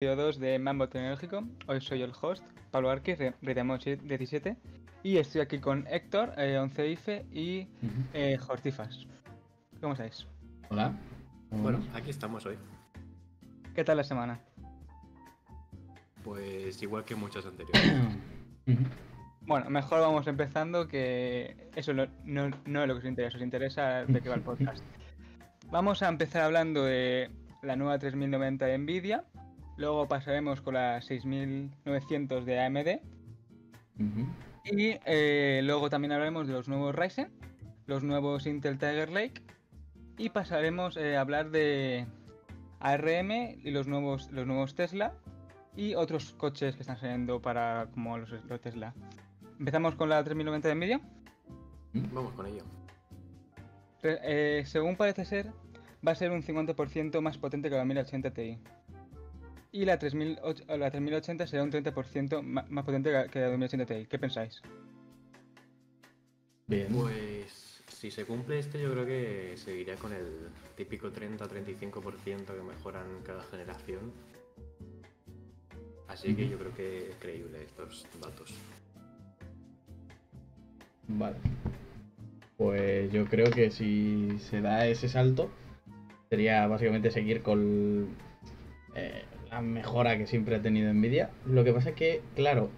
2 de Mambo Tecnológico. Hoy soy el host, Pablo Arquez, Ridemo17, y estoy aquí con Héctor, eh, 11ife y eh, Jortifas. ¿Cómo estáis? Hola. Bueno, aquí estamos hoy. ¿Qué tal la semana? Pues igual que muchos anteriores. Bueno, mejor vamos empezando que eso no, no, no es lo que os interesa, os interesa de qué va el podcast. Vamos a empezar hablando de la nueva 3090 de Nvidia, luego pasaremos con la 6900 de AMD y eh, luego también hablaremos de los nuevos Ryzen, los nuevos Intel Tiger Lake y pasaremos eh, a hablar de ARM y los nuevos, los nuevos Tesla y otros coches que están saliendo para como los, los Tesla. Empezamos con la 3090 de Nvidia. Vamos con ello. Eh, según parece ser, va a ser un 50% más potente que la 1080 Ti. Y la, 3008 la 3080 será un 30% ma- más potente que- la 2080 Ti. ¿Qué pensáis? Bien. Pues si se cumple esto, yo creo que seguiría con el típico 30-35% que mejoran cada generación. Así que yo creo que es creíble estos datos. Vale. Pues yo creo que si se da ese salto, sería básicamente seguir con eh, la mejora que siempre ha tenido Nvidia. Lo que pasa es que, claro,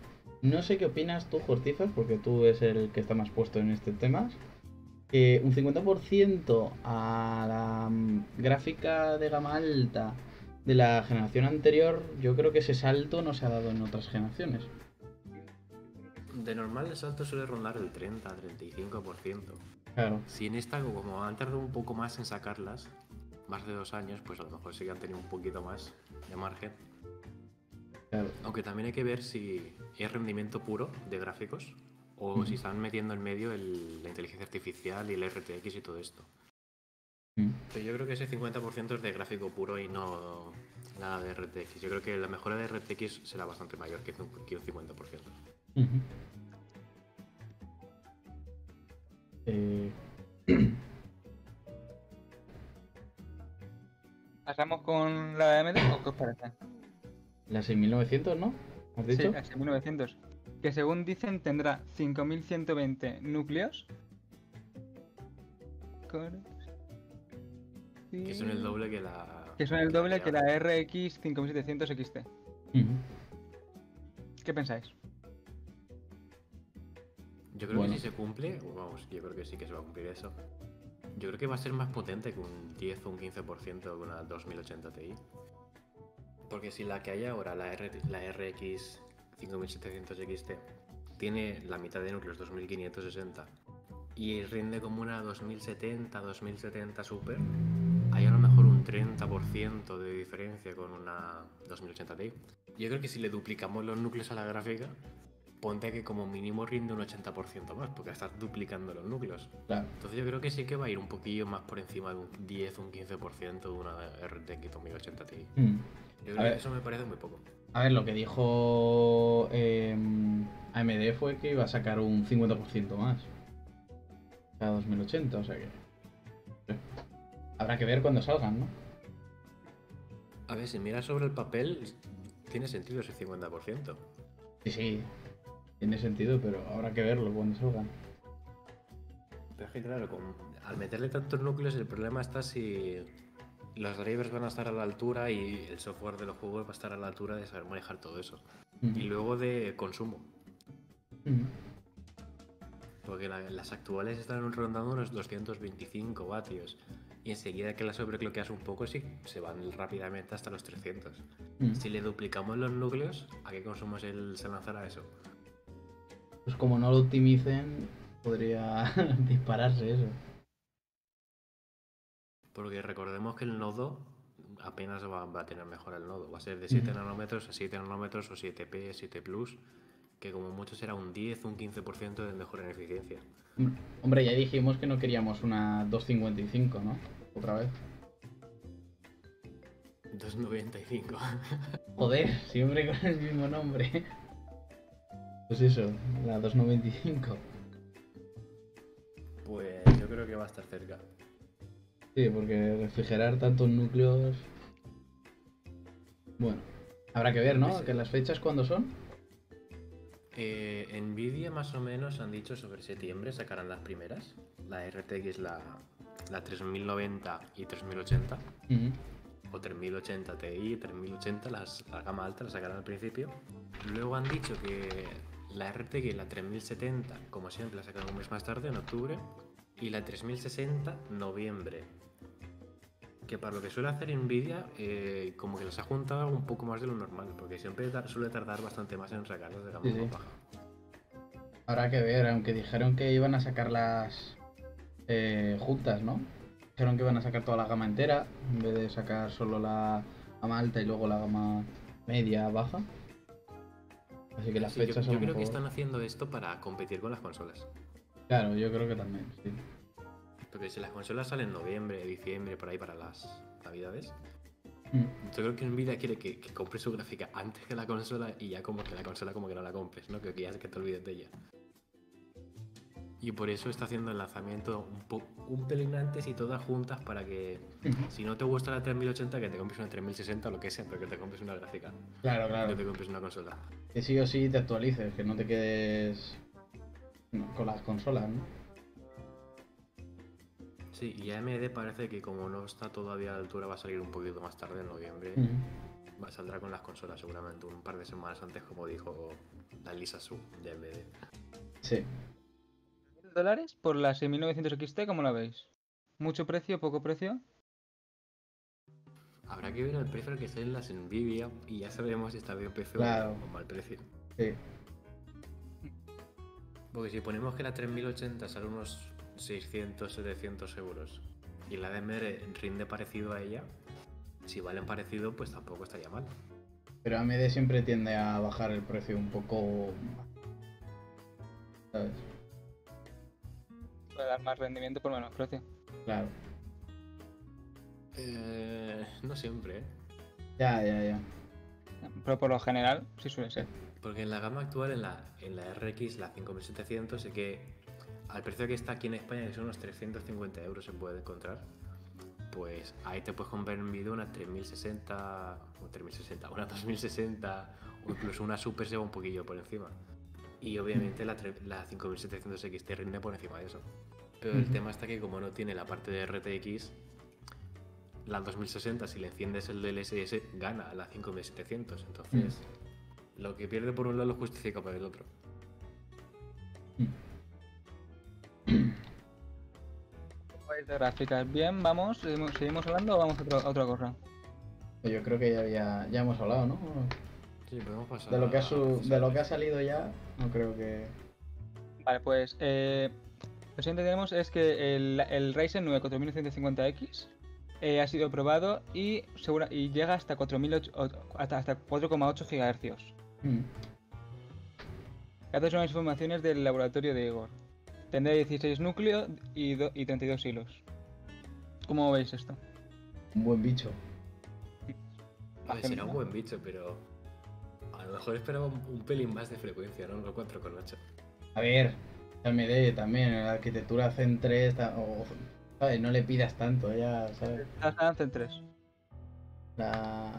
no sé qué opinas tú, Jortifas, porque tú es el que está más puesto en este tema. Que un 50% a la mm, gráfica de gama alta de la generación anterior, yo creo que ese salto no se ha dado en otras generaciones. De normal el salto suele rondar el 30-35%. Claro. Si en esta, como han tardado un poco más en sacarlas, más de dos años, pues a lo mejor sí que han tenido un poquito más de margen. Claro. Aunque también hay que ver si es rendimiento puro de gráficos o Ujú. si están metiendo en medio el- la inteligencia artificial y el RTX y todo esto. Mm. Pero yo creo que ese 50% es de gráfico puro y no nada de RTX. Yo creo que la mejora de RTX será bastante mayor que un, que un 50%. Ujú. Eh, ¿Pasamos con la de AMD o qué os parece? la 6900, ¿no? ¿Has Sí, dicho? la 6900. Que según dicen tendrá 5120 núcleos. Que son el doble que la... Que son el doble que la RX 5700 XT. ¿Qué pensáis? Yo creo Bueno. que si se cumple, vamos, yo creo que sí que se va a cumplir eso. Yo creo que va a ser más potente que un 10 o un 15% de una 2080 Ti. Porque si la que hay ahora, la, R- la RX 5700 XT, tiene la mitad de núcleos 2560 y rinde como una 2070, 2070 Super, hay a lo mejor un 30% de diferencia con una 2080 Ti. Yo creo que si le duplicamos los núcleos a la gráfica, ponte que como mínimo rinde un 80% más, porque estás duplicando los núcleos. Claro. Entonces yo creo que sí que va a ir un poquillo más por encima de un 10 o un 15% de una RTX 2080 Ti. Mm. Yo A creo que eso me parece muy poco. A ver, lo que dijo eh, AMD fue que iba a sacar un 50% más. Cada 2080, o sea que. Habrá que ver cuando salgan, ¿no? A ver, si miras sobre el papel, tiene sentido ese 50%. Sí, sí. Tiene sentido, pero habrá que verlo cuando salgan. Pero es que claro, con- al meterle tantos núcleos el problema está si los drivers van a estar a la altura y el software de los juegos va a estar a la altura de saber manejar todo eso. Y luego de consumo. Porque la- las actuales están rondando unos 225 vatios. Y enseguida que las sobrecloqueas un poco, sí, se van rápidamente hasta los 300. Ujú. Si le duplicamos los núcleos, ¿a qué consumo se lanzará eso? Pues como no lo optimicen, podría dispararse eso. Porque recordemos que el nodo apenas va, va a tener mejor el nodo. Va a ser de 7 Ujú. nanómetros a 7 nanómetros o 7P, 7 Plus, que como mucho será un 10 o un 15% de mejora en eficiencia. Hombre, ya dijimos que no queríamos una 255, ¿no? Otra vez. 295. Joder, siempre con el mismo nombre. Pues eso, la 295. pues yo creo que va a estar cerca. Sí, porque refrigerar tantos núcleos. Bueno, Habrá que ver, ¿no? Sí. Que las fechas cuándo son. Eh, Nvidia más o menos han dicho sobre septiembre sacarán las primeras. La RTX, la, la 3090 y 3080. Ujú. O 3080 Ti, 3080, las, la gama alta la sacarán al principio. Luego han dicho que la RTX, la 3070, como siempre, la sacarán un mes más tarde, en octubre. Y la 3060, noviembre. Que para lo que suele hacer Nvidia, eh, como que les ha juntado un poco más de lo normal, porque siempre tar- suele tardar bastante más en sacarlas de gama Sí, sí. baja. Habrá que ver, aunque dijeron que iban a sacarlas eh, juntas, ¿no? Dijeron que iban a sacar toda la gama entera, en vez de sacar solo la gama alta y luego la gama media, baja. Así que las Sí, yo, fechas creo que están haciendo esto para competir con las consolas. Claro, yo creo que también, sí. Porque si las consolas salen en noviembre, diciembre, por ahí para las navidades, Mm. yo creo que Nvidia quiere que, que compres su gráfica antes que la consola y ya como que la consola como que no la compres, ¿no? Que, que ya que te olvides de ella. Y por eso está haciendo el lanzamiento un, un pelín antes y todas juntas para que si no te gusta la 3080 que te compres una 3060 o lo que sea, pero que te compres una gráfica, Claro, claro. te compres una consola. Que sí o sí te actualices, que no te quedes con las consolas, ¿no? Sí, y AMD parece que como no está todavía a la altura va a salir un poquito más tarde en noviembre. Ujú. Va- Saldrá con las consolas seguramente un par de semanas antes, como dijo la Lisa Su de AMD. Sí. Dólares por la 6900 XT, ¿cómo la veis? ¿Mucho precio, poco precio? Habrá que ver el precio al que salen las Nvidia y ya sabremos si está bien precio Claro. o mal precio. Sí. Porque si ponemos que la 3080 sale unos 600, 700 euros y la de AMD rinde parecido a ella, si valen parecido, pues tampoco estaría mal. Pero AMD siempre tiende a bajar el precio un poco. ¿Sabes? Para dar más rendimiento por menos precio. Claro. Eh, no siempre, ¿eh? Ya, ya, ya. Pero por lo general sí suele ser. Porque en la gama actual, en la, en la RX, la 5700, sé que al precio que está aquí en España, que son unos 350 euros, se puede encontrar. Pues ahí te puedes comprar en vídeo una 3060, o 3060, una 2060, o incluso una Super se va un poquillo por encima. Y obviamente la, tre- la 5700 XT rinde por encima de eso. Pero el tema está que como no tiene la parte de RTX, la 2060, si le enciendes el DLSS, gana a la 5700. Entonces, lo que pierde por un lado lo justifica por el otro. Vais de gráficas. Bien, vamos, seguimos, seguimos hablando o vamos a, otro- a otra cosa. Yo creo que ya, había, ya hemos hablado, ¿no? Sí, podemos pasar. De lo que ha, su- de lo que ha salido ya, no creo que. Vale, pues eh, lo siguiente que tenemos es que el, el Ryzen 9 4150X eh, ha sido probado y, segura, y llega hasta 4008 o- hasta, hasta 4,8 GHz. Mm. Estas son las informaciones del laboratorio de Igor. Tendrá 16 núcleos y, do- y 32 hilos. ¿Cómo veis esto? Un buen bicho. A ver, será un buen bicho, pero. A lo mejor esperaba un, un pelín más de frecuencia, ¿no? No 4,8. A ver, AMD también, la arquitectura Zen 3, ta- o, ¿sabes? No le pidas tanto, ya, ¿sabes? Las Zen 3. La...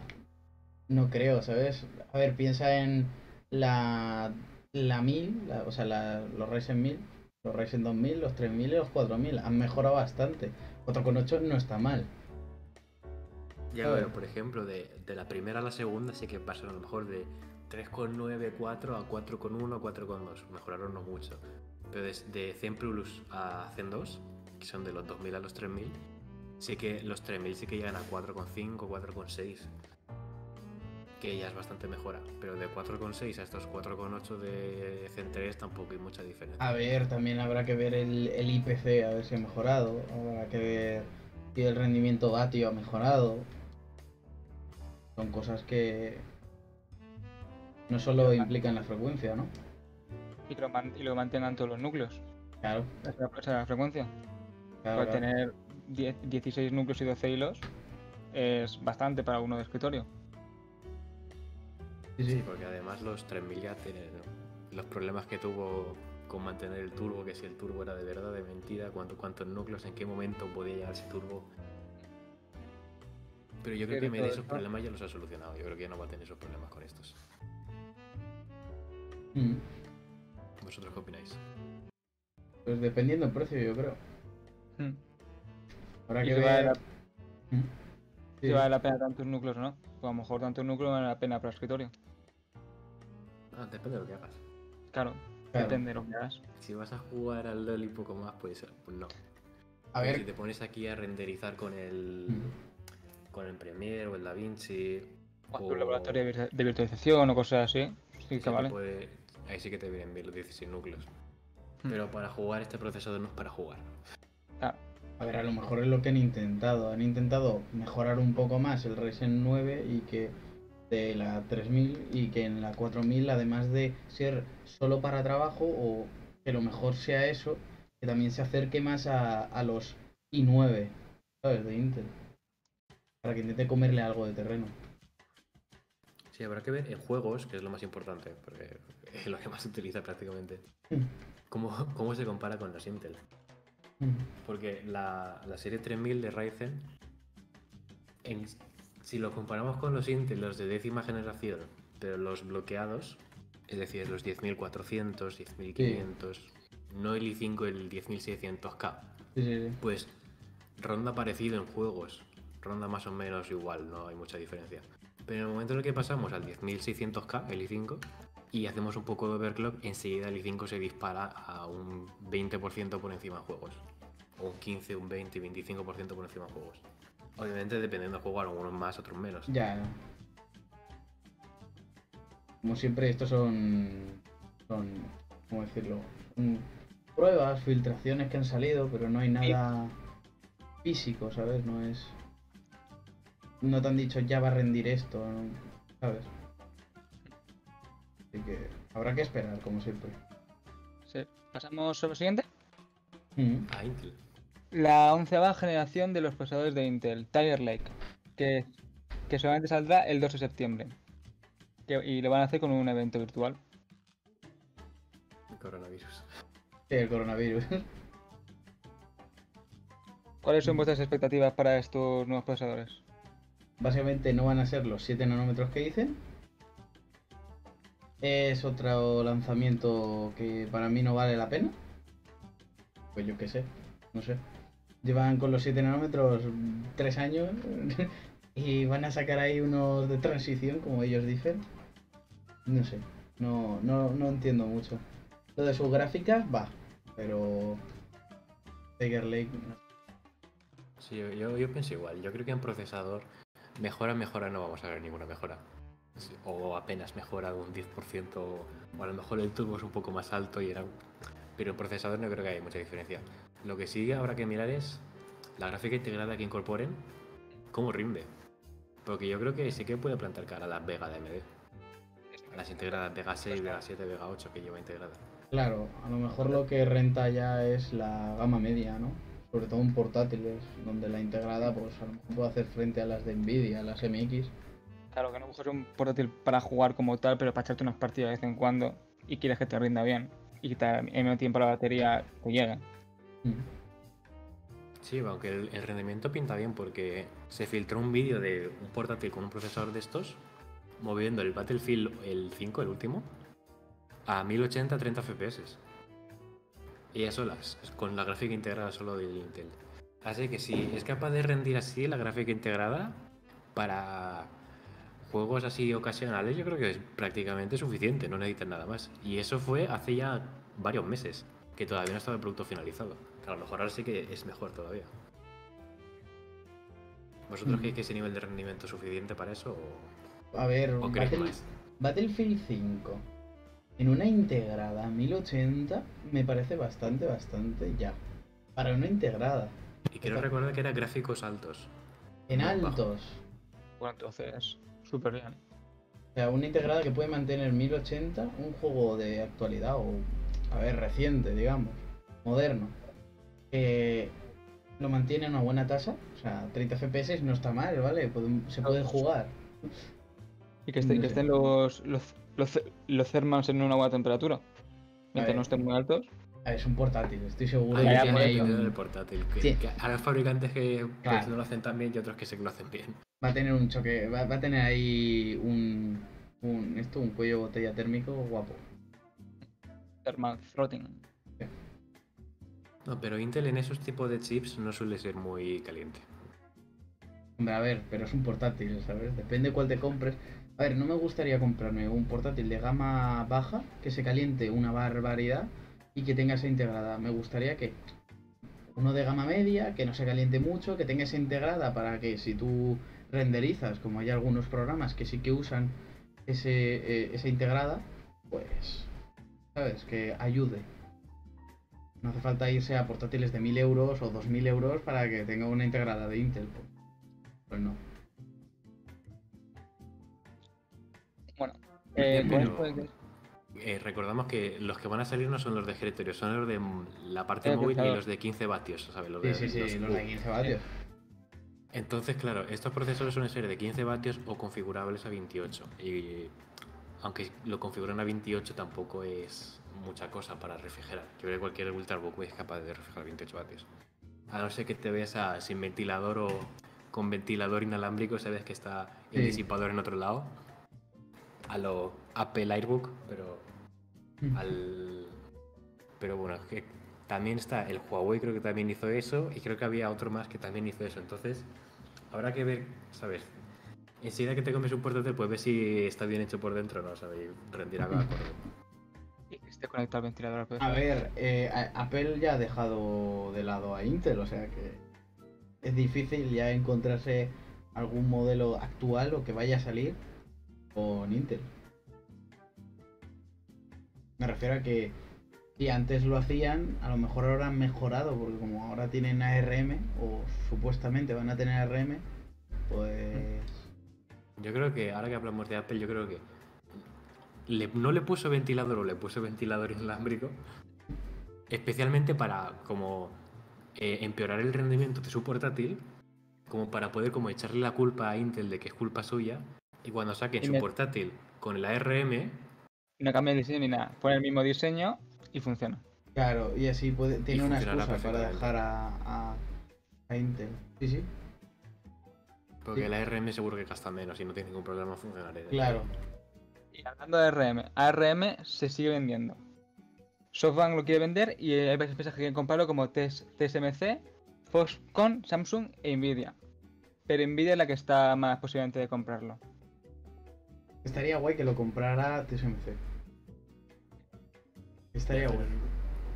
No creo, ¿sabes? A ver, piensa en la, la 1000, la- o sea, la- los Ryzen 1000, los Ryzen 2000, los 3000 y los 4000. Han mejorado bastante. 4,8 no está mal. Ya, A ver. pero por ejemplo, de, de la primera a la segunda sí que pasaron a lo mejor de 3,94 a 4,1 a 4,2. Mejoraron no mucho. Pero de, Zen Plus a Zen 2, que son de los 2000 a los 3000, sí que los 3000 sí que llegan a 4,5, 4,6. Que ya es bastante mejora. Pero de 4,6 a estos 4,8 de Zen 3 tampoco hay mucha diferencia. A ver, también habrá que ver el, el IPC, a ver si ha mejorado. Habrá que ver si el rendimiento DATIO ha mejorado. Son cosas que no solo implican la frecuencia, ¿no? Y lo, man- y lo mantengan todos los núcleos. Claro, Esa es la frecuencia. claro. Para claro. tener 10 16 núcleos y 12 hilos es bastante para uno de escritorio. Sí, Sí, sí. porque además los 3000 ya los problemas que tuvo con mantener el turbo, que si el turbo era de verdad, de mentira, cuánto, cuántos núcleos, en qué momento podía llegar ese turbo. Pero yo creo que AMD esos problemas ya los ha solucionado. Yo creo que ya no va a tener esos problemas con estos. Mm. ¿Vosotros qué opináis? Pues dependiendo del precio, yo creo. Mm. Habrá Y que si vale ver. la, Mm. si Sí. vale la pena tantos núcleos o no. Pues a lo mejor tantos núcleos vale la pena para escritorio. Ah, depende de lo que hagas. Claro, Claro. depende de lo que hagas. Si vas a jugar al LoL y poco más, pues, pues no. A Pero Si ver. te pones aquí a renderizar con el. Mm. con el Premiere o el DaVinci. O o- un laboratorio de virtu- de virtualización o cosas así. Sí sí que vale. puede- ahí sí que te vienen bien los 16 núcleos. Mm. Pero para jugar este procesador no es para jugar. Claro. A ver, a lo mejor es lo que han intentado. Han intentado mejorar un poco más el Ryzen 9 y que de la 3000 y que en la 4000, además de ser solo para trabajo, o que lo mejor sea eso, que también se acerque más a, a los i9, ¿sabes? De Intel. Para que intente comerle algo de terreno. Sí, habrá que ver en juegos, que es lo más importante, porque es lo que más se utiliza prácticamente. Mm. ¿Cómo, cómo se compara con las Intel? Porque la, la serie 3000 de Ryzen, en- si lo comparamos con los Intel, los de décima generación, pero los bloqueados, es decir, los 10400, 10500, no el i5, el 10600K, Sí, sí, sí. pues ronda parecido en juegos, ronda más o menos igual, no hay mucha diferencia. Pero en el momento en el que pasamos al 10600K, el i5, y hacemos un poco de overclock, enseguida el i5 se dispara a un 20% por encima en juegos. O un 15, un 20, 25% por encima en juegos. Obviamente dependiendo del juego, algunos más, otros menos. Ya. Como siempre, estos son. Son. ¿Cómo decirlo? Mm, Pruebas, filtraciones que han salido, pero no hay nada físico, ¿sabes? No es. No te han dicho ya va a rendir esto, ¿no? ¿sabes? Así que habrá que esperar, como siempre. Sí. Pasamos a lo siguiente. Mm. A Intel. La onceava generación de los procesadores de Intel, Tiger Lake, que, que solamente saldrá el 2 de septiembre. Que- y lo van a hacer con un evento virtual. Coronavirus. Sí, el coronavirus. ¿Cuáles son vuestras expectativas para estos nuevos procesadores? Básicamente no van a ser los 7 nanómetros que dicen. Es otro lanzamiento que para mí no vale la pena. Pues yo qué sé, no sé. Llevan con los 7 nanómetros 3 años y van a sacar ahí unos de transición, como ellos dicen. No sé, no, no, no entiendo mucho. Lo de sus gráficas va, pero Tiger Lake Sí, yo, yo pienso igual. Yo creo que en procesador, mejora, mejora, no vamos a ver ninguna mejora. O apenas mejora un 10%, o a lo mejor el turbo es un poco más alto y era... Pero en procesador no creo que haya mucha diferencia. Lo que sí habrá que mirar es la gráfica integrada que incorporen, cómo rinde. Porque yo creo que sí que puede plantar cara a las Vega de AMD. A las integradas Vega 6, Vega 7, Vega 8 que lleva integrada. Claro, a lo mejor lo que renta ya es la gama media, ¿no? Sobre todo en portátiles, donde la integrada pues a lo mejor puede hacer frente a las de Nvidia, las MX. Claro, que no coges un portátil para jugar como tal, pero para echarte unas partidas de vez en cuando y quieres que te rinda bien y que en menos tiempo la batería te llegue. Sí, aunque el, rendimiento pinta bien porque se filtró un vídeo de un portátil con un procesador de estos moviendo el Battlefield el 5, el último, a 1080 30 FPS. Y a solas, con la gráfica integrada solo del Intel. Así que si es capaz de rendir así la gráfica integrada para juegos así ocasionales, yo creo que es prácticamente suficiente, no necesitan nada más. Y eso fue hace ya varios meses, que todavía no estaba el producto finalizado. Que a lo mejor ahora sí que es mejor todavía. ¿Vosotros Mm. creéis que ese nivel de rendimiento es suficiente para eso o, A ver, o queréis Battle- más? Battlefield 5 en una integrada 1080 me parece bastante, bastante ya. Para una integrada. Y quiero recordar que eran gráficos altos. En altos. Bueno, entonces, súper bien. O sea, una integrada que puede mantener 1080, un juego de actualidad o, a ver, reciente, digamos, moderno, que lo mantiene a una buena tasa, o sea, 30 FPS no está mal, ¿vale? Se puede jugar. Y que, esté- No que sé. estén los, los, los, los thermals en una buena temperatura. Mientras no estén muy altos. Es un portátil, estoy seguro Ahí que ya, tiene ahí un- portátil. Que, Sí. que hay fabricantes que no lo hacen tan bien y otros que sí que lo hacen bien. Va a tener un choque, va, va a tener ahí un, un esto, un cuello de botella térmico guapo. Thermal throttling. No, pero Intel en esos tipos de chips no suele ser muy caliente. Hombre, a ver, pero es un portátil, ¿sabes? Depende cuál te compres. A ver, no me gustaría comprarme un portátil de gama baja que se caliente una barbaridad y que tenga esa integrada. Me gustaría que uno de gama media, que no se caliente mucho, que tenga esa integrada para que si tú renderizas, como hay algunos programas que sí que usan ese, eh, esa integrada, pues, ¿sabes? Que ayude. No hace falta irse a portátiles de 1000 euros o 2000 euros para que tenga una integrada de Intel. Pues, pues no. Bueno, eh, Pero- Eh, recordamos que los que van a salir no son los de escritorio, son los de la parte móvil y los de 15 vatios, ¿sabes? Los de, sí, sí, los los U. de 15 vatios. Entonces, claro, estos procesadores suelen ser de 15 vatios o configurables a 28. Y aunque lo configuren a 28 tampoco es mucha cosa para refrigerar. Yo creo que cualquier Ultrabook es capaz de refrigerar 28 vatios. A no ser que te veas a- sin ventilador o con ventilador inalámbrico, sabes que está el Sí. disipador en otro lado. A lo Apple Airbook, pero al... Pero bueno, es que también está el Huawei, creo que también hizo eso, y creo que había otro más que también hizo eso. Entonces, habrá que ver, ¿sabes? Enseguida que te comes un portátil, pues ver si está bien hecho por dentro, ¿no? ¿Sabes? Y rendirá y que esté conectado al ventilador. al A ver, eh, Apple ya ha dejado de lado a Intel, o sea que es difícil ya encontrarse algún modelo actual o que vaya a salir con Intel. Me refiero a que si antes lo hacían, a lo mejor ahora han mejorado, porque como ahora tienen ARM, o supuestamente van a tener ARM, pues... Yo creo que, ahora que hablamos de Apple, yo creo que no le puso ventilador o le puso ventilador inalámbrico, especialmente para como eh, empeorar el rendimiento de su portátil, como para poder como echarle la culpa a Intel de que es culpa suya, y cuando saquen Y su me- portátil con el ARM, No cambia el diseño ni nada. Pone el mismo diseño y funciona. Claro, y así puede, tiene una excusa para dejar a, a, a Intel. Sí, sí, porque Sí. el ARM seguro que gasta menos y no tiene ningún problema funcionaría. claro. Y hablando de ARM, ARM se sigue vendiendo. SoftBank lo quiere vender y hay varias empresas que quieren comprarlo como TS TSMC, Foxconn, Samsung e Nvidia. Pero Nvidia es la que está más posiblemente de comprarlo. Estaría guay que lo comprara TSMC. Estaría guay.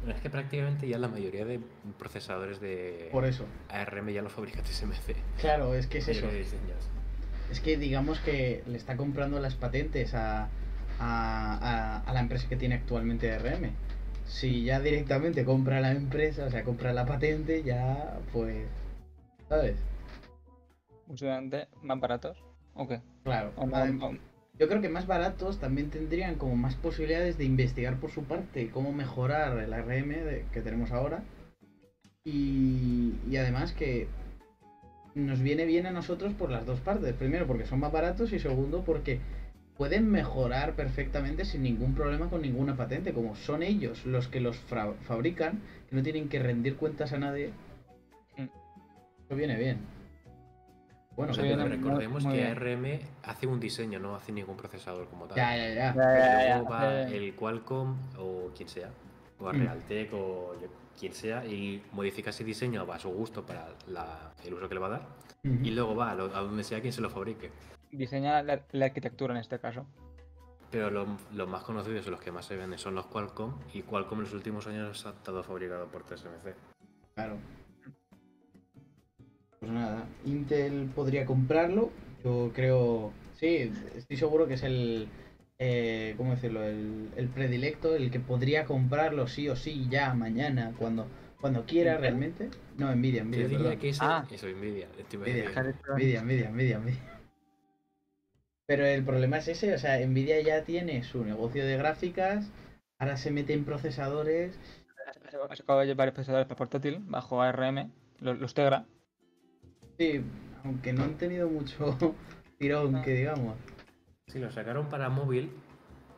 Es que prácticamente ya la mayoría de procesadores de Por eso. ARM ya los fabrica TSMC. Claro, es que es eso. Es que digamos que le está comprando las patentes a, a, a- a la empresa que tiene actualmente ARM. Si ya directamente compra la empresa, o sea, compra la patente, ya pues. ¿Sabes? Posiblemente más baratos. ¿O qué? Claro. O- Yo creo que más baratos también tendrían como más posibilidades de investigar por su parte cómo mejorar el ARM de- que tenemos ahora. Y, y además que nos viene bien a nosotros por las dos partes. Primero porque son más baratos y segundo porque pueden mejorar perfectamente sin ningún problema con ninguna patente. Como son ellos los que los fabrican, que no tienen que rendir cuentas a nadie. Mm. Eso viene bien. Bueno, Pero viene muy- recordemos muy que bien. ARM hace un diseño, no hace ningún procesador como tal. ya, ya, ya. Ya, Y ya, ya, luego va el Qualcomm o quien sea, o a Mm. Realtek o yo- quien sea, y modifica ese diseño a su gusto para la- el uso que le va a dar. Ujú. Y luego va a, lo- a donde sea quien se lo fabrique. diseña la, la arquitectura en este caso. Pero lo- los más conocidos y los que más se venden son los Qualcomm, y Qualcomm en los últimos años ha estado fabricado por TSMC. Claro. Pues nada, Intel podría comprarlo. Yo creo. Sí, estoy seguro que es el. Eh, ¿Cómo decirlo? El, el predilecto, el que podría comprarlo sí o sí, ya, mañana, cuando, cuando quiera realmente. No, Nvidia, Yo Nvidia. diría perdón. que ese, Ah. eso, Nvidia. Nvidia. Nvidia, Nvidia, Nvidia, Nvidia. Pero el problema es ese, o sea, Nvidia ya tiene su negocio de gráficas, ahora se mete en procesadores. Ha sacado ya varios procesadores para portátil bajo ARM, los, los Tegra. Sí, aunque no han tenido mucho tirón, que digamos. Sí, lo sacaron para móvil,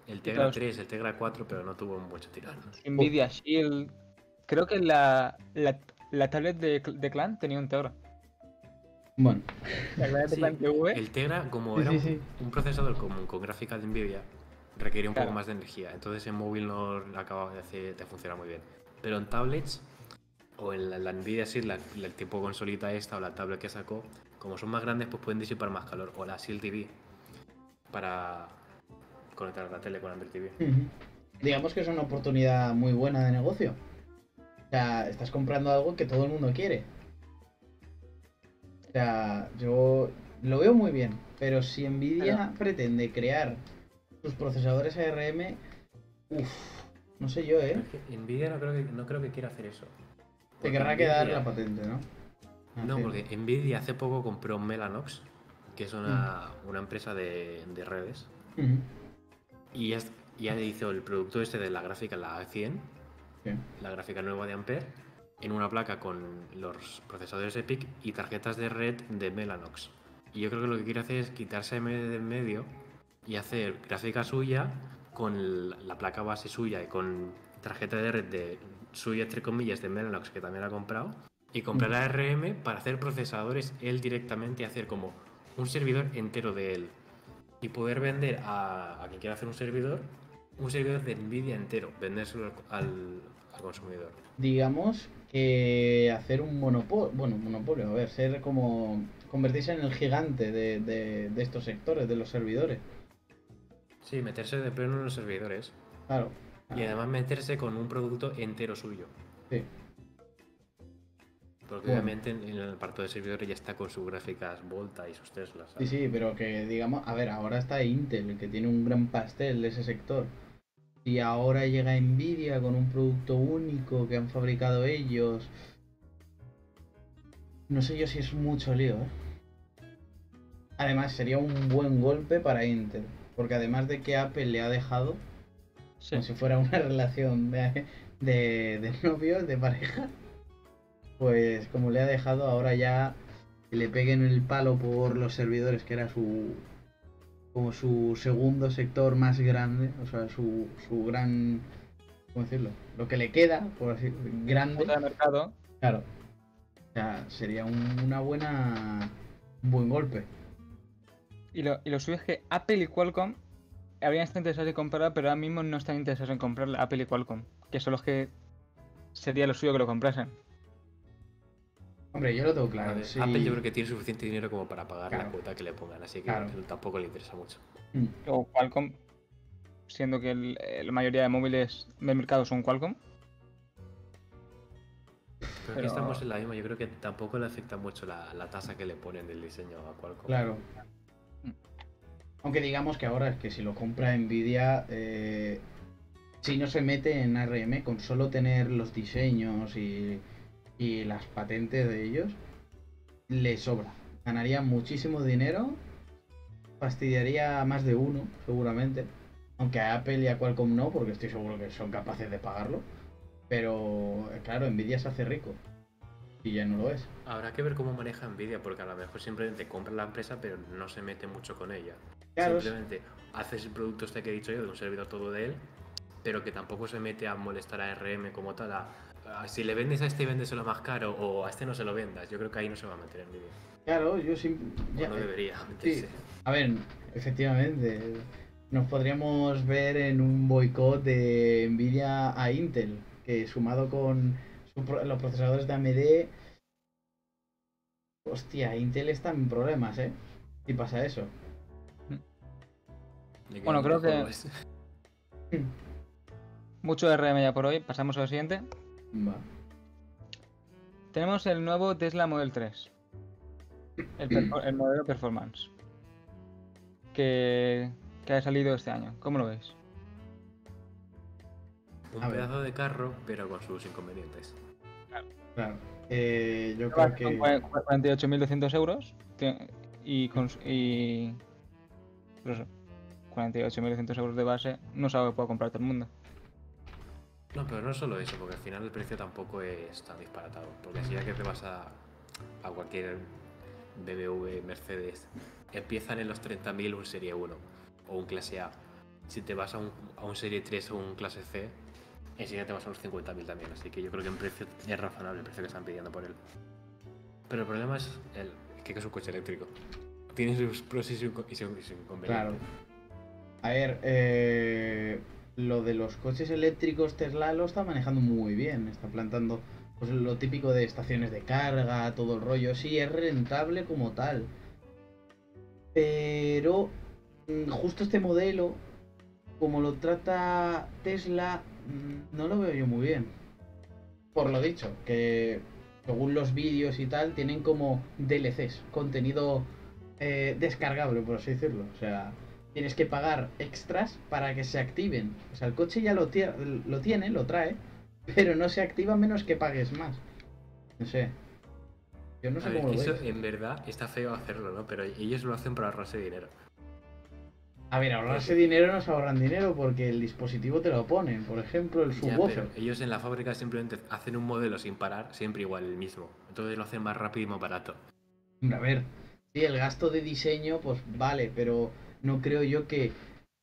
El Tegra 3, el Tegra 4, pero no tuvo mucho tirón. Nvidia Shield. Creo que la, la, la tablet de, de Clan tenía un Tegra. Bueno, La tablet de Sí, Clan TV. el Tegra, como Sí, era sí, un, sí. un procesador común con gráfica de Nvidia, requería un Claro. poco más de energía. Entonces en móvil no acababa de, hacer, de funcionar muy bien. Pero en tablets, o en la, la Nvidia Shield, la, la- el tipo consolita esta o la tablet que sacó, como son más grandes, pues pueden disipar más calor. O la Shield TV para conectar a la tele con Android TV. Digamos que es una oportunidad muy buena de negocio. O sea, estás comprando algo que todo el mundo quiere. O sea, yo lo veo muy bien, pero si Nvidia pretende crear sus procesadores ARM, uff, no sé yo, ¿eh? Pero es que Nvidia no creo que, no creo que quiera hacer eso. Te querrá quedar Nvidia- la patente, ¿no? Ah, No, sí. porque Nvidia hace poco compró Mellanox, que es una, una empresa de, de redes, y ya, ya hizo el producto este de la gráfica, la A100, sí. la gráfica nueva de Ampere, en una placa con los procesadores EPIC y tarjetas de red de Mellanox. Y yo creo que lo que quiere hacer es quitarse de en medio y hacer gráfica suya con la placa base suya y con tarjeta de red de suya, entre comillas, de Mellanox, que también ha comprado, y comprar ARM para hacer procesadores él directamente y hacer como un servidor entero de él. Y poder vender a, a quien quiera hacer un servidor, un servidor de Nvidia entero, vendérselo al, al consumidor. digamos que hacer un monopolio, bueno, monopolio, a ver, ser como convertirse en el gigante de, de- de estos sectores, de los servidores. Sí, meterse de pleno en los servidores. Claro. Y además meterse con un producto entero suyo. Sí. Porque Bueno. obviamente en, el apartado de servidores ya está con sus gráficas Volta y sus Teslas. Sí, sí, pero que digamos, a ver, ahora está Intel, que tiene un gran pastel de ese sector. Y ahora llega Nvidia con un producto único que han fabricado ellos. No sé yo si es mucho lío, ¿eh? Además, sería un buen golpe para Intel. Porque además de que Apple le ha dejado, Sí. como si fuera una relación de, de, de novios, de pareja, pues como le ha dejado, ahora ya que le peguen el palo por los servidores, que era su como su segundo sector más grande, o sea, su, su gran, ¿cómo decirlo? Lo que le queda, por así grande, Cuota de mercado. claro. O sea, sería un- una buena, un buen golpe. Y lo, y lo suyo es que Apple y Qualcomm habrían estado interesados en comprarla, pero ahora mismo no están interesados en comprarla Apple y Qualcomm, que son los que sería lo suyo que lo comprasen. Hombre, yo lo tengo claro. ver, sí. Apple yo creo que tiene suficiente dinero como para pagar Claro. la cuota que le pongan, así que Claro. tampoco le interesa mucho. Mm. O Qualcomm, siendo que el- la mayoría de móviles del mercado son Qualcomm. Pero, Pero- aquí estamos en la misma, yo creo que tampoco le afecta mucho la, la tasa que le ponen del diseño a Qualcomm. Claro. Aunque digamos que ahora es que si lo compra Nvidia, eh, si no se mete en ARM, con solo tener los diseños y, y las patentes de ellos, le sobra. Ganaría muchísimo dinero, fastidiaría a más de uno, seguramente. Aunque a Apple y a Qualcomm no, porque estoy seguro que son capaces de pagarlo. Pero, eh, claro, Nvidia se hace rico. Y ya no lo es. Habrá que ver cómo maneja Nvidia, porque a lo mejor simplemente compra la empresa, pero no se mete mucho con ella. Claro, Simplemente haces el producto este que he dicho yo, de un servidor todo de él, pero que tampoco se mete a molestar a RM como tal. a- a si le vendes a este, véndeselo más caro, o a este no se lo vendas. Yo creo que ahí no se va a meter Nvidia. claro, yo sí. O ya- no debería meterse. A ver, efectivamente, nos podríamos ver en un boicot de Nvidia a Intel, que sumado con su pro- los procesadores de AMD, hostia, Intel está en problemas, ¿eh? Si pasa eso. De Bueno, creo que- es. Mucho RM ya por hoy, pasamos a lo siguiente. Va. Tenemos el nuevo Tesla Model 3. El, modelo Performance. Que, que ha salido este año. ¿Cómo lo ves? Un A ver. pedazo de carro, pero con sus inconvenientes. Claro. Eh, yo creo que. cua- cua- 48.200 euros. Y, con, y pues 48.200 euros de base no es algo que pueda comprar todo el mundo. No, pero no solo eso, porque al final el precio tampoco es tan disparatado. Porque si ya que te vas a, a cualquier BMW, Mercedes, empiezan en los 30.000 un Serie 1 o un Clase A. si te vas a un, a un Serie 3 o un clase C, enseguida te vas a unos 50.000 también. Así que yo creo que en precio es razonable el precio que están pidiendo por él. Pero el problema es el, que es un coche eléctrico. Tiene sus pros y sus inconvenientes. Claro. A ver, eh, lo de los coches eléctricos Tesla lo está manejando muy bien. Está plantando pues, lo típico de estaciones de carga, todo el rollo. Sí, es rentable como tal. Pero mm, justo este modelo, como lo trata Tesla, mm, no lo veo yo muy bien. Por lo dicho, que según los vídeos y tal, tienen como DLCs, contenido eh, descargable, por así decirlo. O sea, tienes que pagar extras para que se activen. O sea, el coche ya lo, tie- lo tiene, lo trae, pero no se activa menos que pagues más. No sé. Yo no sé A ver, cómo lo eso en verdad está feo hacerlo, ¿no? Pero ellos lo hacen para ahorrarse dinero. A ver, ahorrarse dinero no se ahorran dinero porque el dispositivo te lo ponen. Por ejemplo, el subwoofer. ellos en la fábrica simplemente hacen un modelo sin parar, siempre igual, el mismo. Entonces lo hacen más rápido y más barato. Hombre, A ver, sí, el gasto de diseño, pues vale, pero no creo yo que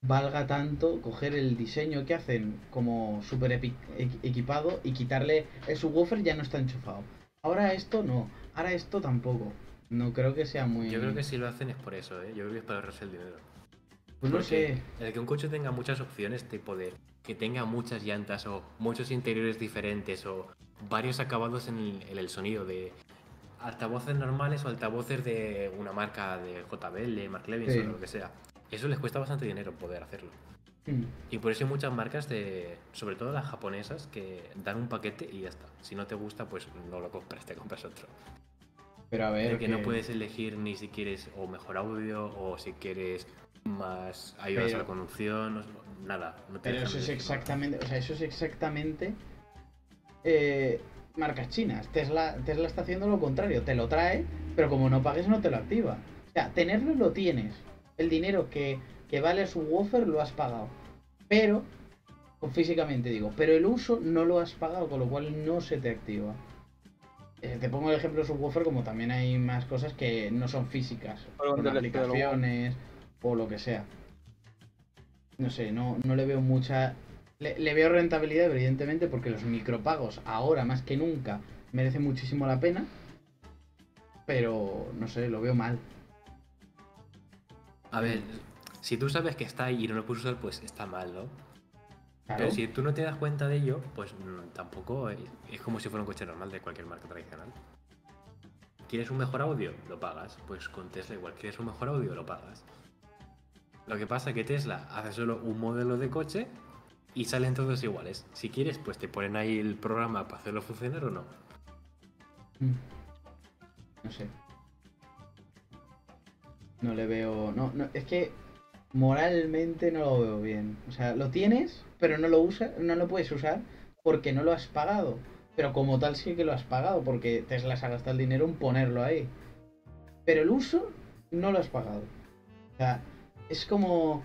valga tanto coger el diseño que hacen como equi- equipado y quitarle el subwoofer ya no está enchufado. Ahora esto no, ahora esto tampoco. No creo que sea muy... Yo creo que si lo hacen es por eso, ¿eh? Yo creo que es para ahorrarse el dinero. Pues no sé. El que un coche tenga muchas opciones, tipo de que tenga muchas llantas o muchos interiores diferentes o varios acabados en el, en el sonido de altavoces normales o altavoces de una marca de JBL, Mark Levinson Sí. o lo que sea. Eso les cuesta bastante dinero poder hacerlo. Hmm. Y por eso hay muchas marcas de, sobre todo las japonesas, que dan un paquete y ya está. Si no te gusta, pues no lo compras, te compras otro. Pero a ver, De que no puedes elegir ni si quieres o mejor audio o si quieres más ayudas Pero- a la conducción, nada. No te Pero eso es exactamente, o sea, eso es exactamente eh, marcas chinas. Tesla, Tesla está haciendo lo contrario, te lo trae, pero como no pagues no te lo activa. O sea, tenerlo lo tienes. El dinero que, que vale su subwoofer lo has pagado. Pero, físicamente digo, pero el uso no lo has pagado, con lo cual no se te activa. Eh, te pongo el ejemplo de subwoofer como también hay más cosas que no son físicas, con aplicaciones o lo que sea. No sé, no, no le veo mucha... Le, le veo rentabilidad, evidentemente, porque los micropagos ahora más que nunca merecen muchísimo la pena. Pero, no sé, lo veo mal. A ver, si tú sabes que está ahí y no lo puedes usar, pues está mal, ¿no? Claro. Pero si tú no te das cuenta de ello, pues mm, tampoco es, es como si fuera un coche normal de cualquier marca tradicional. ¿Quieres un mejor audio? Lo pagas. Pues con Tesla igual. ¿Quieres un mejor audio? Lo pagas. Lo que pasa es que Tesla hace solo un modelo de coche y salen todos iguales. Si quieres, pues te ponen ahí el programa para hacerlo funcionar o no. Mm. No sé. No le veo. No, no, es que moralmente no lo veo bien. O sea, lo tienes, pero no lo usas, no lo puedes usar porque no lo has pagado. Pero como tal sí que lo has pagado, porque Tesla se ha gastado el dinero en ponerlo ahí. Pero el uso no lo has pagado. O sea, es como.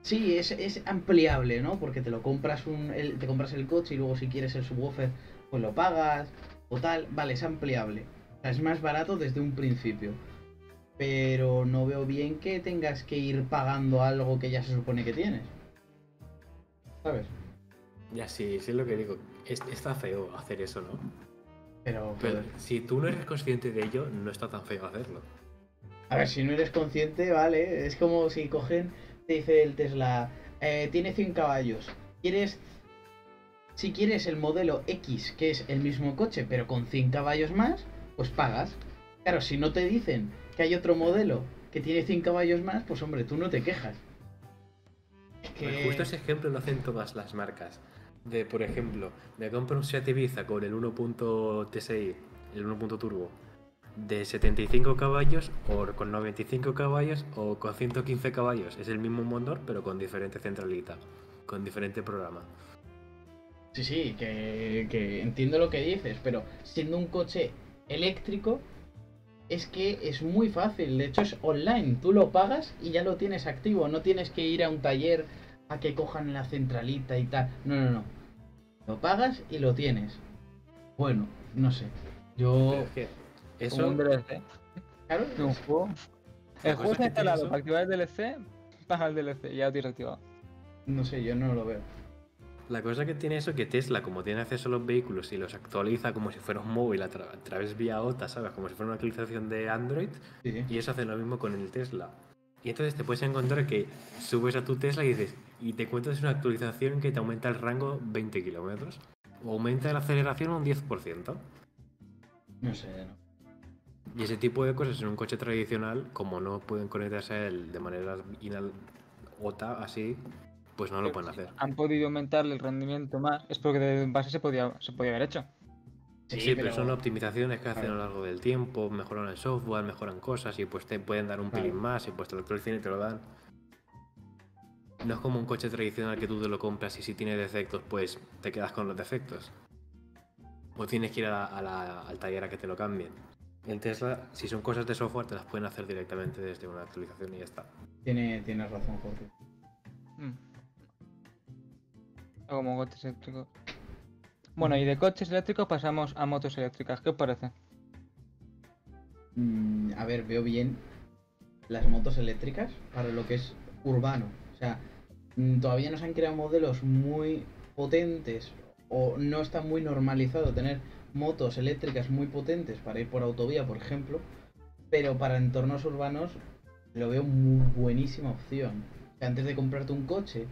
Sí, es, es ampliable, ¿no? Porque te lo compras un, te compras el coche y luego si quieres el subwoofer, pues lo pagas o tal. Vale, es ampliable. O sea, es más barato desde un principio. Pero no veo bien que tengas que ir pagando algo que ya se supone que tienes. ¿Sabes? Ya sí, sí es lo que digo. Es- está feo hacer eso, ¿no? Pero, Pero si tú no eres consciente de ello, no está tan feo hacerlo. A ver, si no eres consciente, vale. Es como si cogen, te dice el Tesla, eh, tiene 100 caballos. ¿Quieres, si quieres el modelo X, que es el mismo coche, pero con 100 caballos más, pues pagas. Claro, si no te dicen que hay otro modelo que tiene 100 caballos más, pues hombre, tú no te quejas. Es Pues justo ese ejemplo lo hacen todas las marcas. De, por ejemplo, me compro un Seat Ibiza con el 1. TSI, el 1. turbo, de 75 caballos, o con 95 caballos, o con 115 caballos. Es el mismo motor, pero con diferente centralita, con diferente programa. Sí, sí, que, que entiendo lo que dices, pero siendo un coche eléctrico, es que es muy fácil. De hecho, es online. Tú lo pagas y ya lo tienes activo. No tienes que ir a un taller a que cojan la centralita y tal. No, no, no. Lo pagas y lo tienes. Bueno, no sé. Yo. Es que eso, un DLC Claro, un juego. El juego está instalado para activar el DLC, Paga el DLC, ya lo tienes activado. No sé, yo no lo veo. La cosa que tiene eso que Tesla, como tiene acceso a los vehículos y los actualiza como si fuera un móvil a, tra- a través vía OTA, ¿sabes? Como si fuera una actualización de Android, Sí. y eso hace lo mismo con el Tesla. Y entonces te puedes encontrar que subes a tu Tesla y dices, y te encuentras una actualización que te aumenta el rango 20 kilómetros, o aumenta la aceleración un 10%. No sé, no. Y ese tipo de cosas en un coche tradicional, como no pueden conectarse a él de manera inal- OTA, así, pues no lo pueden hacer. Han podido aumentarle el rendimiento más. Es porque de base se podía, se podía haber hecho. Sí, pero, son optimizaciones que hacen a lo largo del tiempo, mejoran el software, mejoran cosas y pues te pueden dar un Claro. pelín más y pues te lo actualizan y te lo dan. No es como un coche tradicional que tú te lo compras y si tiene defectos pues te quedas con los defectos. O tienes que ir a la- a la- al taller a que te lo cambien. En Tesla, si son cosas de software, te las pueden hacer directamente desde una actualización y ya está. Tiene, tienes razón, Jorge. Mm. O como coches eléctricos. Bueno, y de coches eléctricos pasamos a motos eléctricas. ¿Qué os parece? Mm, a ver, veo bien las motos eléctricas para lo que es urbano. O sea, mm, todavía no se han creado modelos muy potentes o no está muy normalizado tener motos eléctricas muy potentes para ir por autovía, por ejemplo. Pero para entornos urbanos lo veo muy buenísima opción. Antes de comprarte un coche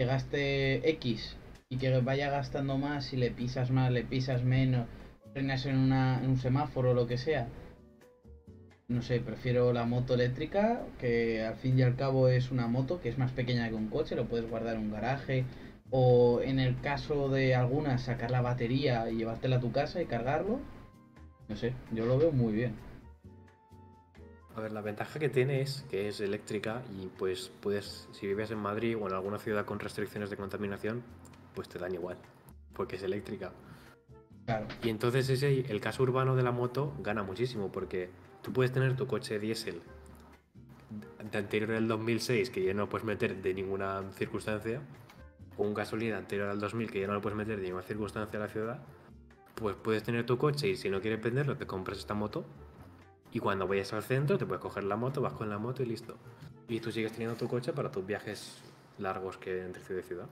que gaste X y que vaya gastando más si le pisas más, le pisas menos, frenas en, una, en un semáforo o lo que sea, no sé, prefiero la moto eléctrica, que al fin y al cabo es una moto que es más pequeña que un coche, lo puedes guardar en un garaje. O en el caso de algunas, sacar la batería y llevártela a tu casa y cargarlo. No sé, yo lo veo muy bien. A ver, la ventaja que tiene es que es eléctrica y pues puedes, si vives en Madrid o en alguna ciudad con restricciones de contaminación, pues te dan igual, porque es eléctrica. Claro, Y entonces ese, el caso urbano de la moto gana muchísimo, porque tú puedes tener tu coche diésel de anterior al 2006 que ya no puedes meter de ninguna circunstancia, o un gasolina anterior al 2000 que ya no lo puedes meter de ninguna circunstancia a la ciudad, pues puedes tener tu coche y si no quieres venderlo te compras esta moto y cuando vayas al centro te puedes coger la moto, vas con la moto y listo. Y tú sigues teniendo tu coche para tus viajes largos que entre ciudad y ciudad.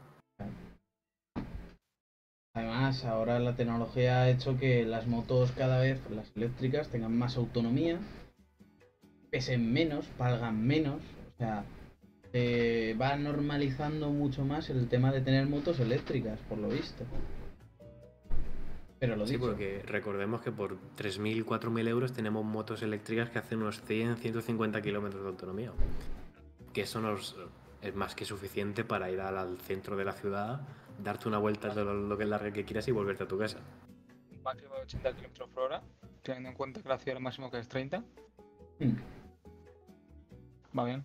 Además, ahora la tecnología ha hecho que las motos cada vez, las eléctricas, tengan más autonomía, pesen menos, valgan menos. O sea, se va normalizando mucho más el tema de tener motos eléctricas, por lo visto. Pero lo Sí, dicho, porque recordemos que por 3.000, 4.000 euros tenemos motos eléctricas que hacen unos 100, 150 kilómetros de autonomía. Que eso nos es más que suficiente para ir al, al centro de la ciudad, darte una vuelta de lo, lo que larga que quieras y volverte a tu casa. Un máximo de 80 km por hora, teniendo en cuenta que la ciudad lo máximo que es 30. mm, Va bien.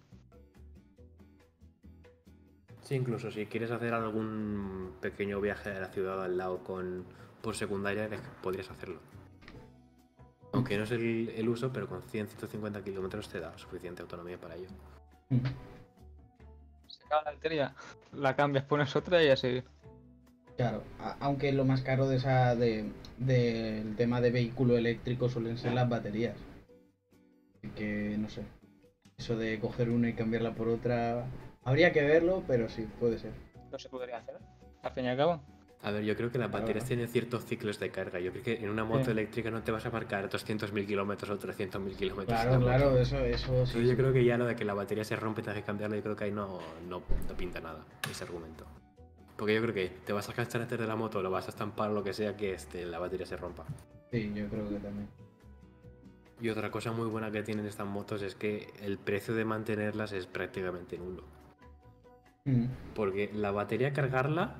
Sí, incluso si quieres hacer algún pequeño viaje de la ciudad al lado con por secundaria, de- podrías hacerlo. Aunque no es el, el uso, pero con 100, 150 kilómetros te da suficiente autonomía para ello. Se acaba la batería, la cambias, pones otra y así. Claro, aunque lo más caro de esa de, del tema de vehículo eléctrico suelen ser las baterías. Así que no sé. Eso de coger una y cambiarla por otra. Habría que verlo, pero sí, puede ser. No se podría hacer. Al fin y al cabo. A ver, yo creo que las baterías tienen ciertos ciclos de carga. Yo creo que en una moto Sí. eléctrica no te vas a marcar 200.000 kilómetros o 300.000 kilómetros. Claro, claro, eso, eso sí. Entonces yo sí. creo que ya lo de que la batería se rompe y tienes que cambiarla, yo creo que ahí no, no, no pinta nada ese argumento. Porque yo creo que te vas a gastar antes de la moto, lo vas a estampar o lo que sea que este, la batería se rompa. Sí, yo creo que también. Y otra cosa muy buena que tienen estas motos es que el precio de mantenerlas es prácticamente nulo. Mm, Porque la batería cargarla,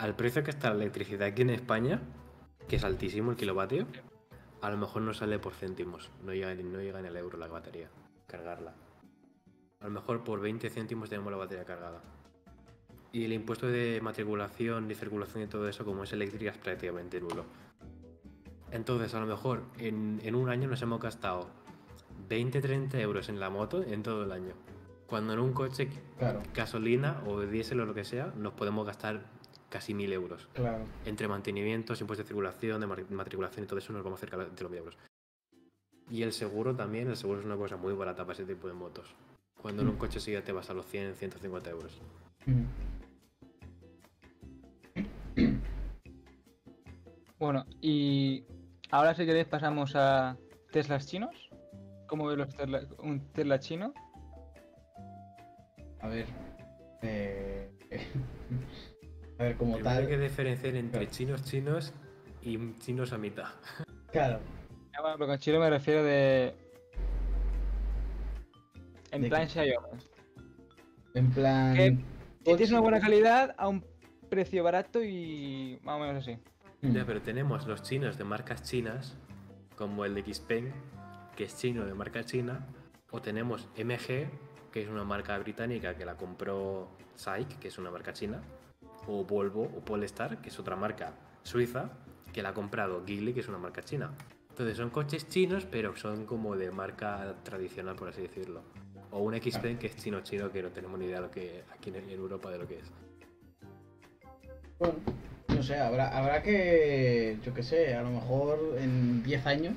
al precio que está la electricidad aquí en España, que es altísimo el kilovatio, a lo mejor no sale por céntimos. No llega, no llega ni al euro la batería. Cargarla. A lo mejor por 20 céntimos tenemos la batería cargada. Y el impuesto de matriculación y circulación y todo eso, como es eléctrica, es prácticamente nulo. Entonces, a lo mejor en, en un año nos hemos gastado 20-30 euros en la moto en todo el año. Cuando en un coche Claro, gasolina o diésel o lo que sea, nos podemos gastar casi mil euros. claro. Entre mantenimientos, impuestos de circulación, de matriculación y todo eso, nos vamos cerca de los mil euros. Y el seguro también, el seguro es una cosa muy barata para ese tipo de motos. Cuando en un coche sí ya te vas a los 100, 150 euros. Mm. Bueno, y ahora si queréis pasamos a Teslas chinos. ¿Cómo ves los Tesla- un Tesla chino? A ver. eh, a ver, como Primero hay que diferenciar entre Claro. chinos chinos y chinos a mitad. Claro. Ah, bueno, pero con chino me refiero de... En ¿De plan? Xiaomi. En plan. Que- tienes una buena calidad a un precio barato y más o menos así. Mm. Ya, pero tenemos los chinos de marcas chinas, como el de Xpeng, que es chino de marca china, o tenemos MG, que es una marca británica que la compró SAIC, que es una marca china, o Volvo o Polestar, que es otra marca suiza, que la ha comprado Geely, que es una marca china. Entonces son coches chinos, pero son como de marca tradicional, por así decirlo. O un Xpeng que es chino chino, que no tenemos ni idea lo que aquí en en Europa de lo que es. Bueno, no sé, habrá, habrá que. Yo qué sé, a lo mejor en 10 años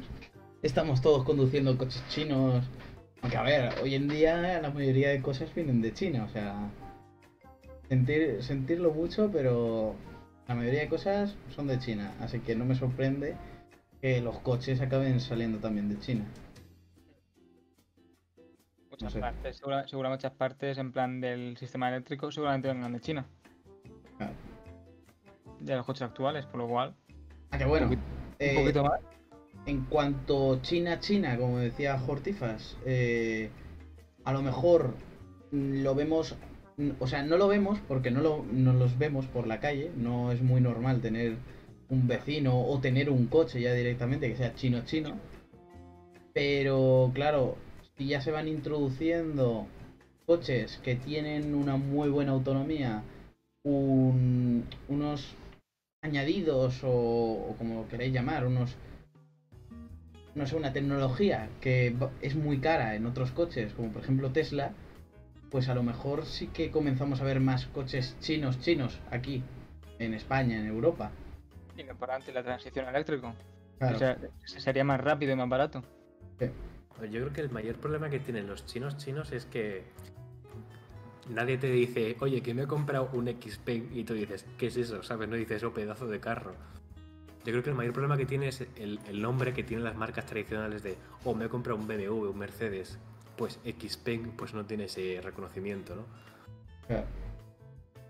estamos todos conduciendo coches chinos. Aunque, a ver, hoy en día la mayoría de cosas vienen de China, o sea. Sentir, sentirlo mucho, pero la mayoría de cosas son de China. Así que no me sorprende que los coches acaben saliendo también de China. Muchas sé. partes, segura, segura muchas partes en plan del sistema eléctrico seguramente vengan de China. Claro. De los coches actuales, por lo cual, Ah, que bueno. Un eh, un poquito más. En cuanto China-China, como decía Hortifas, eh, a lo mejor lo vemos, o sea, no lo vemos porque no, lo, no los vemos por la calle, no es muy normal tener un vecino o tener un coche ya directamente que sea chino-chino, pero claro, si ya se van introduciendo coches que tienen una muy buena autonomía, un- unos añadidos o, como lo queréis llamar, unos no sé, una tecnología que es muy cara en otros coches, como por ejemplo Tesla, pues a lo mejor sí que comenzamos a ver más coches chinos chinos aquí, en España, en Europa. Y no por antes la transición al eléctrico. Claro. O sea, sería más rápido y más barato. Pues Yo creo que el mayor problema que tienen los chinos chinos es que nadie te dice, oye, que me he comprado un Xpeng y tú dices, ¿qué es eso? ¿Sabes? No dices, oh, pedazo de carro. Yo creo que el mayor problema que tiene es el, el nombre que tienen las marcas tradicionales de, oh, me he comprado un BMW, un Mercedes. Pues Xpeng pues no tiene ese reconocimiento, ¿no? Claro.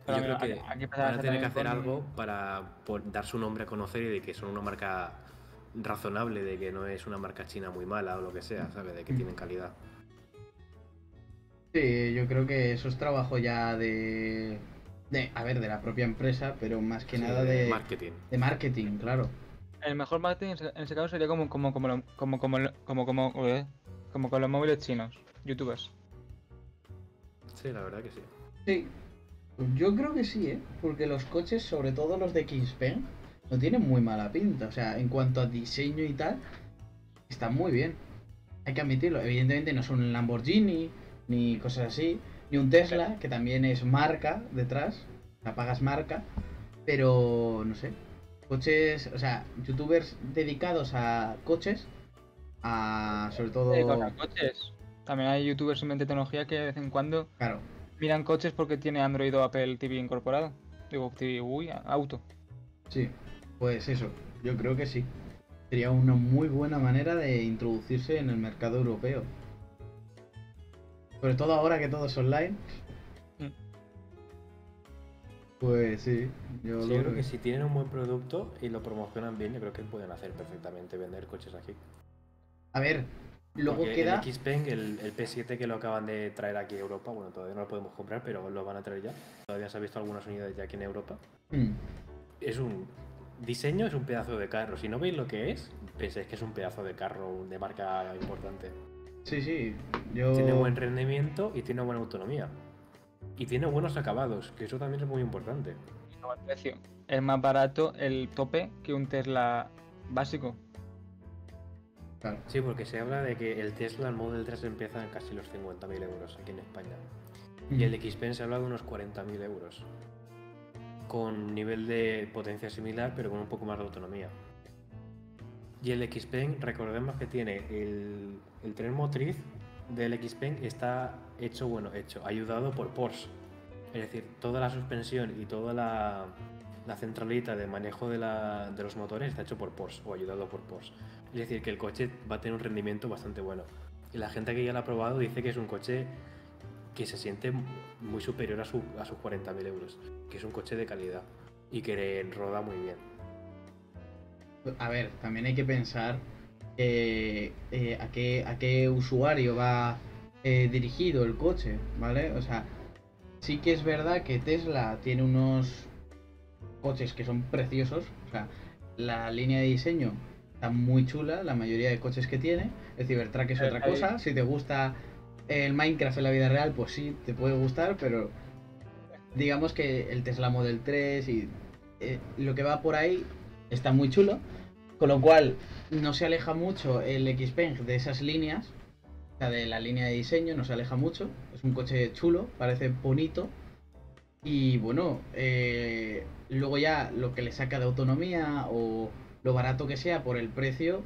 Yo creo que van a tener que hacer con- algo para por dar su nombre a conocer y de que son una marca razonable, de que no es una marca china muy mala o lo que sea, ¿sabes? De que Mm. tienen calidad. Sí, yo creo que eso es trabajo ya de, de a ver, de la propia empresa, pero más que Sí, nada de, marketing. de marketing, claro. El mejor marketing en ese, caso sería como como como lo- como como lo- como como eh, como con los móviles chinos, youtubers. Sí, la verdad que sí. Sí, yo creo que sí, ¿eh? Porque los coches, sobre todo los de Xpeng, no tienen muy mala pinta. O sea, en cuanto a diseño y tal, están muy bien. Hay que admitirlo. Evidentemente no son un Lamborghini, ni cosas así, ni un Tesla, que también es marca detrás. La pagas marca. Pero, no sé. Coches, o sea, youtubers dedicados a coches, a sobre todo... Eh, con los coches. También hay youtubers en de tecnología que de vez en cuando Claro, miran coches porque tiene Android o Apple TV incorporado. Digo, TV, uy, auto. Sí, pues eso, yo creo que sí. Sería una muy buena manera de introducirse en el mercado europeo. Sobre todo ahora que todo es online. Mm. Pues sí, yo Sí, lo yo creo que si tienen un buen producto y lo promocionan bien, yo creo que pueden hacer perfectamente vender coches aquí. A ver, luego Porque queda... el Xpeng, el, el P7 que lo acaban de traer aquí a Europa, bueno, todavía no lo podemos comprar, pero lo van a traer ya. Todavía se ha visto algunas unidades ya aquí en Europa. Mm, Es un diseño, es un pedazo de carro. Si no veis lo que es, pensáis que es un pedazo de carro de marca importante. Sí, sí, yo... Tiene buen rendimiento y tiene buena autonomía. Y tiene buenos acabados, que eso también es muy importante. Y luego el precio. Es más barato el tope que un Tesla básico. Claro. Sí, porque se habla de que el Tesla, el Model 3 empieza en casi los 50.000 euros aquí en España. Mm, Y el Xpeng se habla de unos 40.000 euros. Con nivel de potencia similar, pero con un poco más de autonomía. Y el Xpeng, recordemos que tiene el, el tren motriz del X-Pen está hecho, bueno, hecho, ayudado por Porsche. Es decir, toda la suspensión y toda la, la centralita de manejo de, la- de los motores está hecho por Porsche o ayudado por Porsche. Es decir, que el coche va a tener un rendimiento bastante bueno. Y la gente que ya lo ha probado dice que es un coche que se siente muy superior a, su- a sus 40.000 euros. Que es un coche de calidad y que roda muy bien. A ver, también hay que pensar eh, a, qué, a qué usuario va eh, dirigido el coche, ¿vale? O sea, sí que es verdad que Tesla tiene unos coches que son preciosos, o sea, la línea de diseño está muy chula, la mayoría de coches que tiene, el Cybertruck es otra cosa, si te gusta el Minecraft en la vida real, pues sí, te puede gustar, pero digamos que el Tesla Model 3 y eh, lo que va por ahí está muy chulo, con lo cual no se aleja mucho el Xpeng de esas líneas, o sea, de la línea de diseño, no se aleja mucho, es un coche chulo, parece bonito, y bueno, eh, luego ya lo que le saca de autonomía o lo barato que sea por el precio,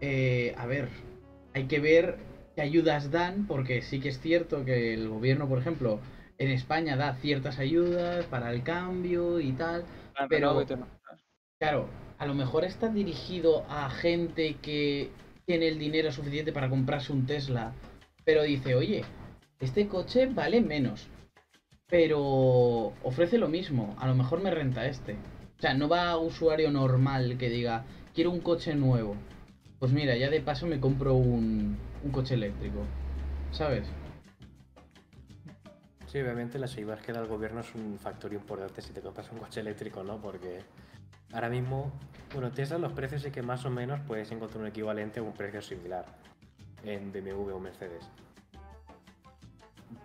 eh, a ver, hay que ver qué ayudas dan, porque sí que es cierto que el gobierno, por ejemplo, en España da ciertas ayudas para el cambio y tal, Ah, Pero- Claro, a lo mejor está dirigido a gente que tiene el dinero suficiente para comprarse un Tesla, pero dice, oye, este coche vale menos, pero ofrece lo mismo, a lo mejor me renta este. O sea, no va a usuario normal que diga, quiero un coche nuevo. Pues mira, ya de paso me compro un, un coche eléctrico, ¿sabes? Sí, obviamente las ayudas que da el gobierno es un factor importante si te compras un coche eléctrico, ¿no? Porque ahora mismo, bueno, Tesla los precios sí que más o menos puedes encontrar un equivalente a un precio similar en BMW o Mercedes.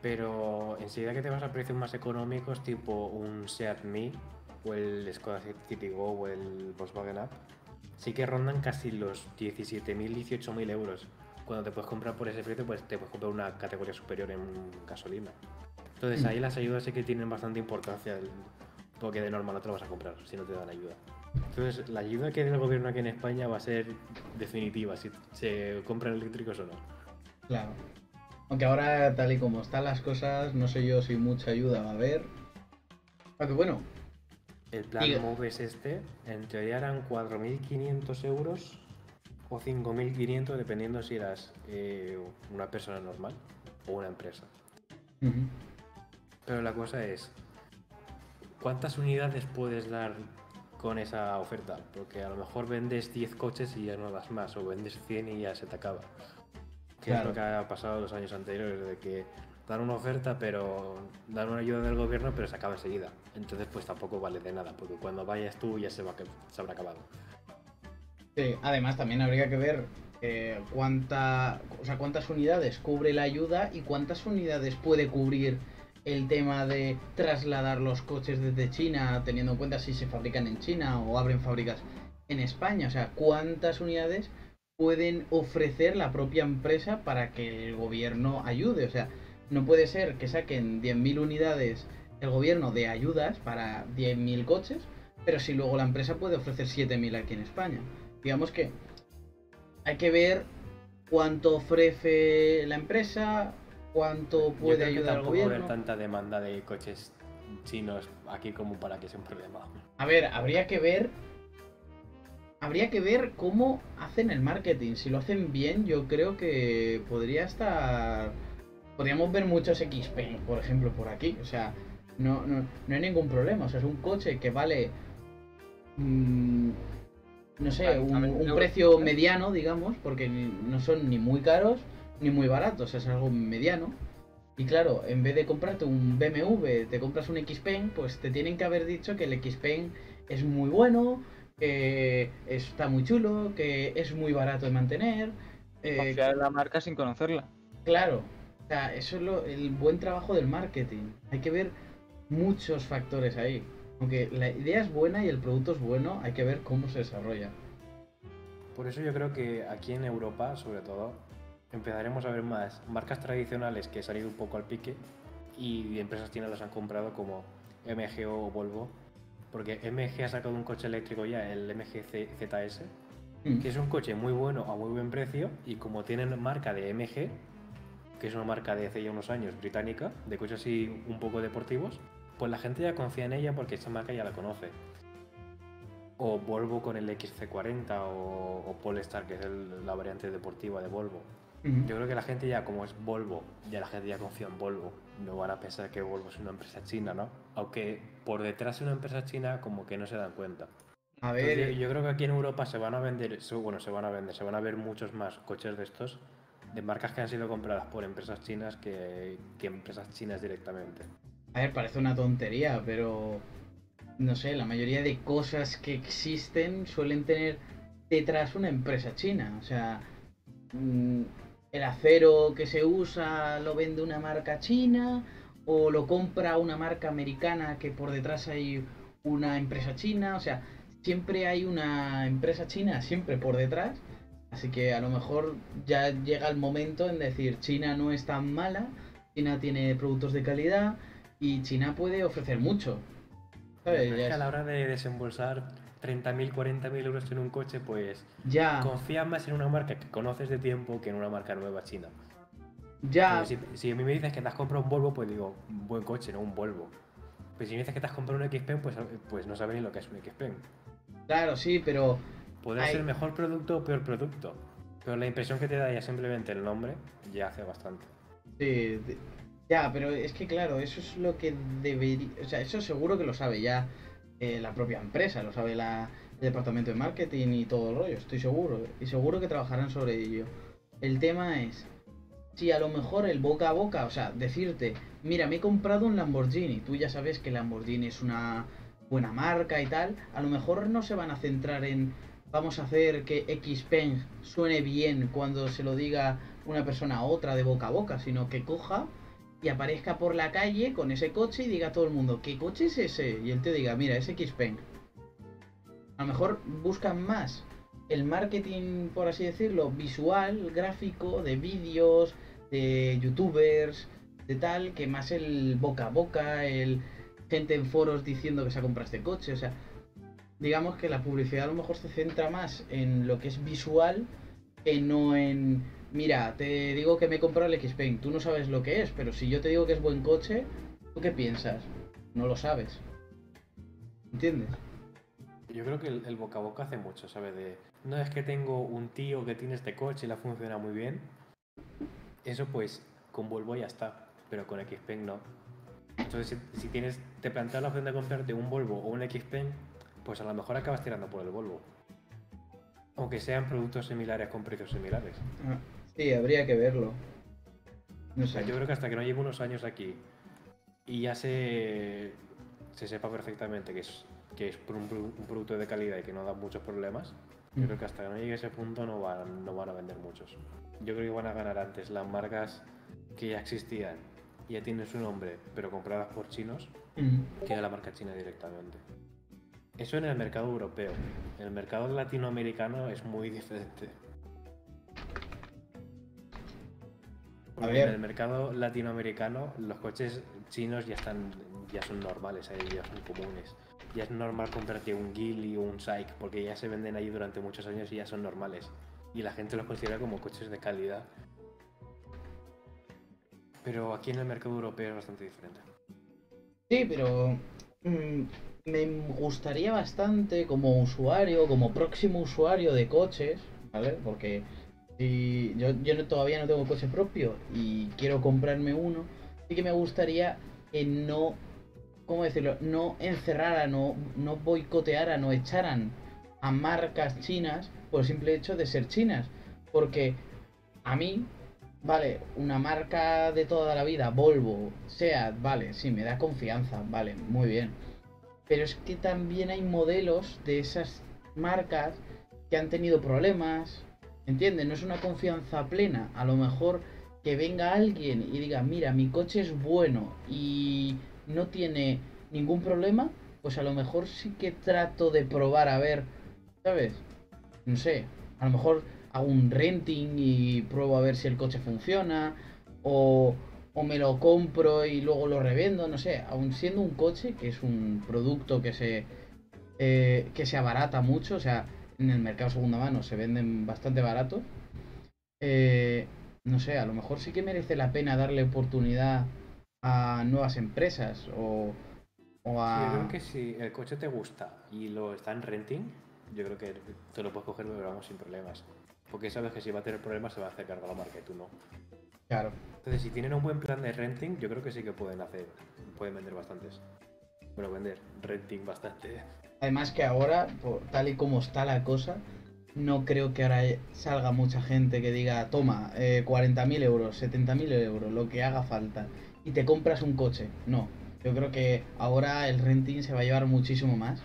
Pero enseguida que te vas a precios más económicos, tipo un Seat Mii o el Skoda Citigo o el Volkswagen Up, sí que rondan casi los 17.000, 18.000 euros. Cuando te puedes comprar por ese precio, pues te puedes comprar una categoría superior en gasolina. Entonces ahí las ayudas sí que tienen bastante importancia, porque de normal no te lo vas a comprar si no te dan ayuda. Entonces la ayuda que dé el gobierno aquí en España va a ser definitiva, si se compran eléctricos o no. Claro. Aunque ahora, tal y como están las cosas, no sé yo si mucha ayuda va a haber. Aunque bueno, El plan Diga. MOVES este, en teoría eran 4.500 euros o 5.500 dependiendo si eras eh, una persona normal o una empresa. Pero la cosa es, ¿cuántas unidades puedes dar con esa oferta? Porque a lo mejor vendes 10 coches y ya no das más, o vendes 100 y ya se te acaba. Que es Claro. lo que ha pasado los años anteriores, de que dan una oferta, pero dan una ayuda del gobierno, pero se acaba enseguida. Entonces, pues tampoco vale de nada, porque cuando vayas tú ya se, va, se habrá acabado. Sí, además también habría que ver eh, cuánta, cuántas unidades cubre la ayuda y cuántas unidades puede cubrir el tema de trasladar los coches desde China, teniendo en cuenta si se fabrican en China o abren fábricas en España. O sea, cuántas unidades pueden ofrecer la propia empresa para que el gobierno ayude. O sea, no puede ser que saquen 10.000 unidades el gobierno de ayudas para 10.000 coches, pero si luego la empresa puede ofrecer 7.000 aquí en España. Digamos que hay que ver cuánto ofrece la empresa, cuánto Yo puede creo que ayudar al haber gobierno. tanta demanda de coches chinos aquí como para que sea un problema. A ver, habría que ver. Habría que ver cómo hacen el marketing. Si lo hacen bien, yo creo que podría estar. Podríamos ver muchos XP, por ejemplo, por aquí. O sea, no, no, no hay ningún problema. O sea, es un coche que vale. mm, no sé, un, precio mediano, digamos, porque no son ni muy caros ni muy baratos. Es algo mediano. Y claro, en vez de comprarte un BMW, te compras un Xpeng, pues te tienen que haber dicho que el Xpeng es muy bueno, que está muy chulo, que es muy barato de mantener. eh, la marca sin conocerla. claro, o sea, eso es lo- el buen trabajo del marketing. Hay que ver muchos factores ahí. Aunque la idea es buena y el producto es bueno, hay que ver cómo se desarrolla. Por eso yo creo que aquí en Europa, sobre todo, empezaremos a ver más marcas tradicionales que han ido un poco al pique y empresas chinas las han comprado como MG o Volvo. Porque MG ha sacado un coche eléctrico ya, el MG ZS, Mm. que es un coche muy bueno a muy buen precio y como tienen marca de MG, que es una marca de hace ya unos años británica, de coches así un poco deportivos, pues la gente ya confía en ella porque esa marca ya la conoce. O Volvo con el XC40 o, o Polestar, que es el- la variante deportiva de Volvo. Ujú. Yo creo que la gente ya, como es Volvo, ya la gente ya confía en Volvo. No van a pensar que Volvo es una empresa china, ¿no? Aunque por detrás de una empresa china como que no se dan cuenta. A Entonces, ver, yo, yo creo que aquí en Europa se van a vender, bueno, se van a vender, se van a ver muchos más coches de estos, de marcas que han sido compradas por empresas chinas que, empresas chinas directamente. a ver, parece una tontería, pero no sé, la mayoría de cosas que existen suelen tener detrás una empresa china. O sea, mm, el acero que se usa lo vende una marca china o lo compra una marca americana que por detrás hay una empresa china. O sea, siempre hay una empresa china siempre por detrás. Así que a lo mejor ya llega el momento en decir China no es tan mala, China tiene productos de calidad y China puede ofrecer mucho. ¿Sabes? Es que a la hora de desembolsar 30.000, 40.000 euros en un coche, pues Ya, confía más en una marca que conoces de tiempo que en una marca nueva china. ya, Si, si a mí me dices que te has comprado un Volvo, pues digo, un buen coche, no un Volvo. Pero si me dices que te has comprado un XPeng, pues, pues no sabes ni lo que es un XPeng. claro, sí, pero Podrá Ay. ser mejor producto o peor producto. Pero la impresión que te da ya simplemente el nombre ya hace bastante. Sí, ya, pero es que claro, eso es lo que debería, o sea, eso seguro que lo sabe ya eh, la propia empresa, lo sabe la, el departamento de marketing y todo el rollo, estoy seguro, y seguro que trabajarán sobre ello. El tema es, si a lo mejor el boca a boca, o sea, decirte, mira, me he comprado un Lamborghini, tú ya sabes que Lamborghini es una buena marca y tal, a lo mejor no se van a centrar en vamos a hacer que Xpeng suene bien cuando se lo diga una persona a otra de boca a boca, sino que coja y aparezca por la calle con ese coche y diga a todo el mundo, ¿qué coche es ese? Y el tío diga, mira, es Xpeng. A lo mejor buscan más el marketing, por así decirlo, visual, gráfico, de vídeos, de youtubers, de tal, que más el boca a boca, el gente en foros diciendo que se ha comprado este coche, o sea, digamos que la publicidad a lo mejor se centra más en lo que es visual que no en mira, te digo que me he comprado el Xpeng, tú no sabes lo que es, pero si yo te digo que es buen coche, ¿tú qué piensas? No lo sabes. ¿Entiendes? Yo creo que el, boca a boca hace mucho, ¿sabes? De, no es que tengo un tío que tiene este coche y la funciona muy bien. Eso pues con Volvo ya está, pero con Xpeng no. Entonces si, si tienes, te planteas la opción de comprarte un Volvo o un Xpeng, pues a lo mejor acabas tirando por el Volvo. Aunque sean productos similares con precios similares. Ah, Sí, habría que verlo. No sé. yo creo que hasta que no lleve unos años aquí y ya se, se sepa perfectamente que es, que es por un, produ- un producto de calidad y que no da muchos problemas, yo creo que hasta que no llegue a ese punto no van, no van a vender muchos. Yo creo que van a ganar antes las marcas que ya existían ya tienen su nombre, pero compradas por chinos, Mm. que la marca china directamente. Eso en el mercado europeo. En el mercado latinoamericano es muy diferente. Ver. En el mercado latinoamericano los coches chinos ya están ya son normales, ahí ya son comunes. Ya es normal comprarte un Geely o un Saik porque ya se venden ahí durante muchos años y ya son normales. Y la gente los considera como coches de calidad. Pero aquí en el mercado europeo es bastante diferente. Sí, pero mm, me gustaría bastante como usuario, como próximo usuario de coches, ¿vale? Porque si yo, yo no- todavía no tengo coche propio y quiero comprarme uno, sí que me gustaría que no, ¿cómo decirlo? No encerraran o no boicotearan o echaran a marcas chinas por el simple hecho de ser chinas. Porque a mí, vale, una marca de toda la vida, Volvo, Seat, vale, sí, me da confianza, vale, muy bien. Pero es que también hay modelos de esas marcas que han tenido problemas, ¿entiendes? No es una confianza plena. A lo mejor que venga alguien y diga, mira, mi coche es bueno y no tiene ningún problema, pues a lo mejor sí que trato de probar a ver, ¿sabes? No sé, a lo mejor hago un renting y pruebo a ver si el coche funciona, o, o me lo compro y luego lo revendo, no sé, aun siendo un coche, que es un producto que se, eh, que se abarata mucho, o sea, en el mercado segunda mano se venden bastante baratos, eh, no sé, a lo mejor sí que merece la pena darle oportunidad a nuevas empresas o, o a... Sí, yo creo que si el coche te gusta y lo está en renting, yo creo que te lo puedes coger, vamos, sin problemas. Porque sabes que si va a tener problemas se va a hacer cargo la marca y tú no. Claro. Entonces, si tienen un buen plan de renting, yo creo que sí que pueden hacer, pueden vender bastantes. Bueno, vender, renting bastante. Además que ahora, por- tal y como está la cosa, no creo que ahora salga mucha gente que diga, toma, eh, 40.000 euros, 70.000 euros, lo que haga falta, y te compras un coche. No, yo creo que ahora el renting se va a llevar muchísimo más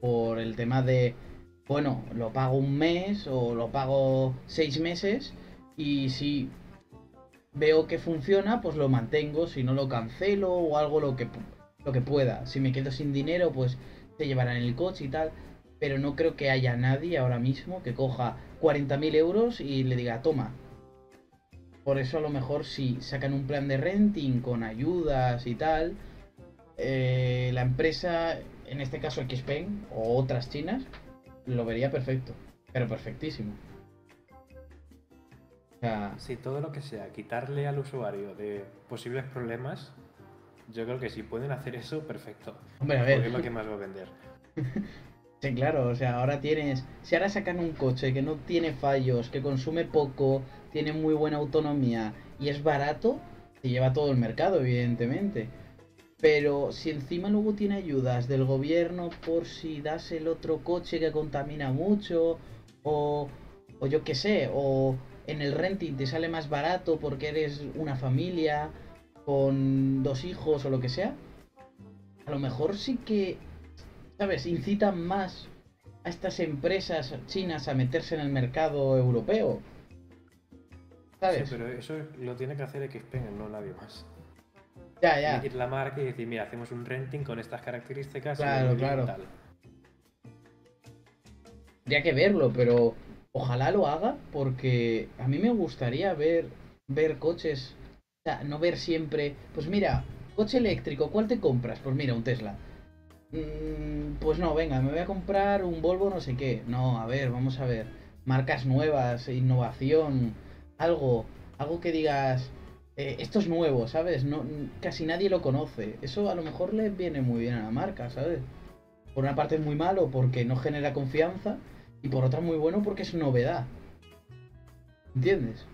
por el tema de, bueno, lo pago un mes o lo pago seis meses y si veo que funciona, pues lo mantengo, si no lo cancelo o algo lo que, lo que pueda. Si me quedo sin dinero, pues te llevarán el coche y tal. Pero no creo que haya nadie ahora mismo que coja 40.000 euros y le diga, toma. Por eso a lo mejor si sacan un plan de renting con ayudas y tal, eh, la empresa, en este caso Xpeng o otras chinas, lo vería perfecto. Pero perfectísimo. Sea, Si todo lo que sea quitarle al usuario de posibles problemas, yo creo que si pueden hacer eso, perfecto. hombre, a Porque ver. es lo que más va a vender. Sí, claro, o sea, ahora tienes. Si ahora sacan un coche que no tiene fallos, que consume poco, tiene muy buena autonomía y es barato, se lleva todo el mercado, evidentemente. Pero si encima luego tiene ayudas del gobierno por si das el otro coche que contamina mucho, o, o yo qué sé, o en el renting te sale más barato porque eres una familia con dos hijos o lo que sea, a lo mejor sí que ¿sabes? Incitan más a estas empresas chinas a meterse en el mercado europeo. ¿Sabes? Sí, pero eso lo tiene que hacer Xpeng, no nadie más. Ya, ya. que ir la marca y decir, mira, hacemos un renting con estas características. y Claro, y claro. Tendría que verlo, pero ojalá lo haga porque a mí me gustaría ver, ver coches. O sea, no ver siempre. Pues mira, coche eléctrico, ¿cuál te compras? Pues mira, un Tesla. Mm, pues no, venga, me voy a comprar un Volvo no sé qué. No, a ver, vamos a ver. Marcas nuevas, innovación, algo, algo que digas, eh, esto es nuevo, ¿sabes? No, casi nadie lo conoce. Eso a lo mejor le viene muy bien a la marca, ¿sabes? Por una parte es muy malo porque no genera confianza y por otra muy bueno porque es novedad. ¿Entiendes?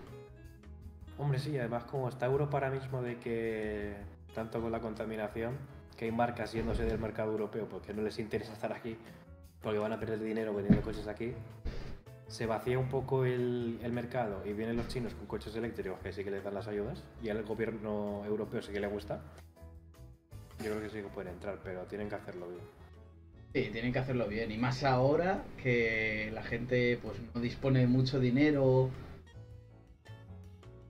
Hombre, sí, además como está Europa ahora mismo de que, tanto con la contaminación, que hay marcas yéndose del mercado europeo porque no les interesa estar aquí, porque van a perder dinero vendiendo coches aquí, se vacía un poco el, el mercado y vienen los chinos con coches eléctricos que sí que les dan las ayudas y al gobierno europeo sí que le gusta. Yo creo que sí que pueden entrar, pero tienen que hacerlo bien. Sí, tienen que hacerlo bien. Y más ahora que la gente pues no dispone de mucho dinero.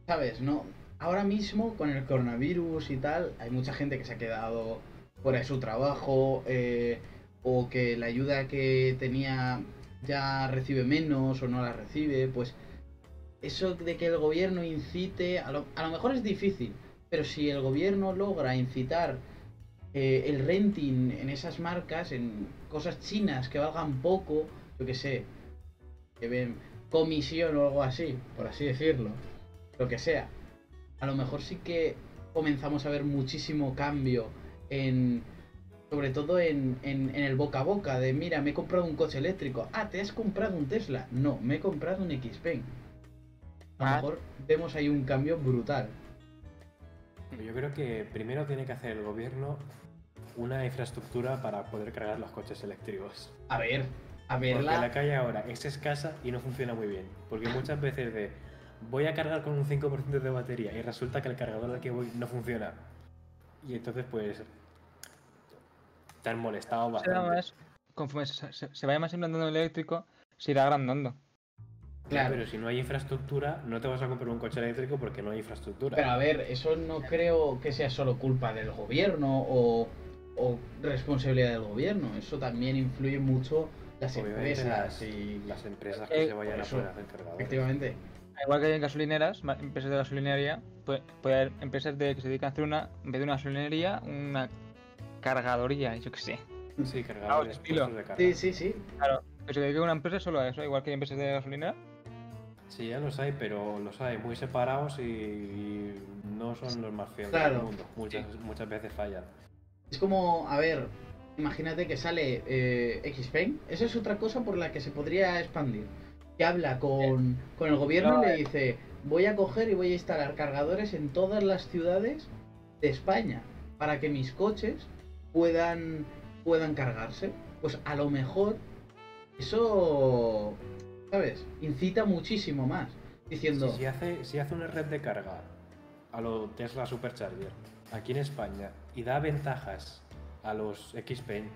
¿Sabes? No. Ahora mismo con el coronavirus y tal, hay mucha gente que se ha quedado fuera de su trabajo. eh, o que la ayuda que tenía ya recibe menos o no la recibe. Pues eso de que el gobierno incite. A lo, a lo mejor es difícil. Pero si el gobierno logra incitar eh, el renting en esas marcas, en cosas chinas que valgan poco, yo que sé, que ven comisión o algo así, por así decirlo, lo que sea. A lo mejor sí que comenzamos a ver muchísimo cambio en, sobre todo en, en, en el boca a boca, de mira, me he comprado un coche eléctrico, ah, ¿te has comprado un Tesla? No, me he comprado un Xpeng. A lo Ah. mejor vemos ahí un cambio brutal. Yo creo que primero tiene que hacer el gobierno una infraestructura para poder cargar los coches eléctricos. A ver, a Porque verla. la calle ahora es escasa y no funciona muy bien. Porque muchas veces de voy a cargar con un 5% de batería y resulta que el cargador al que voy no funciona. Y entonces pues te han molestado bastante. más, conforme se, se- se vaya más implantando el eléctrico, se irá agrandando. Claro. Pero si no hay infraestructura, no te vas a comprar un coche eléctrico porque no hay infraestructura. Pero a ver, eso no creo que sea solo culpa del gobierno o, o responsabilidad del gobierno. Eso también influye mucho las Obviamente empresas las, y las empresas Eh, que se vayan a eso, poner a hacer cargadores. efectivamente. Igual que hay en gasolineras, empresas de gasolinería, puede, puede haber empresas de, que se dedican a hacer una, en vez de una gasolinería, una cargadoría, yo qué sé. Sí, cargadores, puestos de carga. Sí, sí, sí. Claro, que se dedique una empresa solo a eso, igual que hay empresas de gasolinera. Sí, ya los hay, pero los hay muy separados y no son los más Claro. del mundo. Muchas, muchas veces fallan. Es como, a ver, imagínate que sale eh, Xpain. Esa es otra cosa por la que se podría expandir. Que habla con, con el gobierno No, y le eh. dice, voy a coger y voy a instalar cargadores en todas las ciudades de España para que mis coches puedan, puedan cargarse. Pues a lo mejor eso, ¿sabes? Incita muchísimo más. Diciendo, Si, si hace, si hace una red de carga a lo Tesla Supercharger aquí en España y da ventajas a los Xpain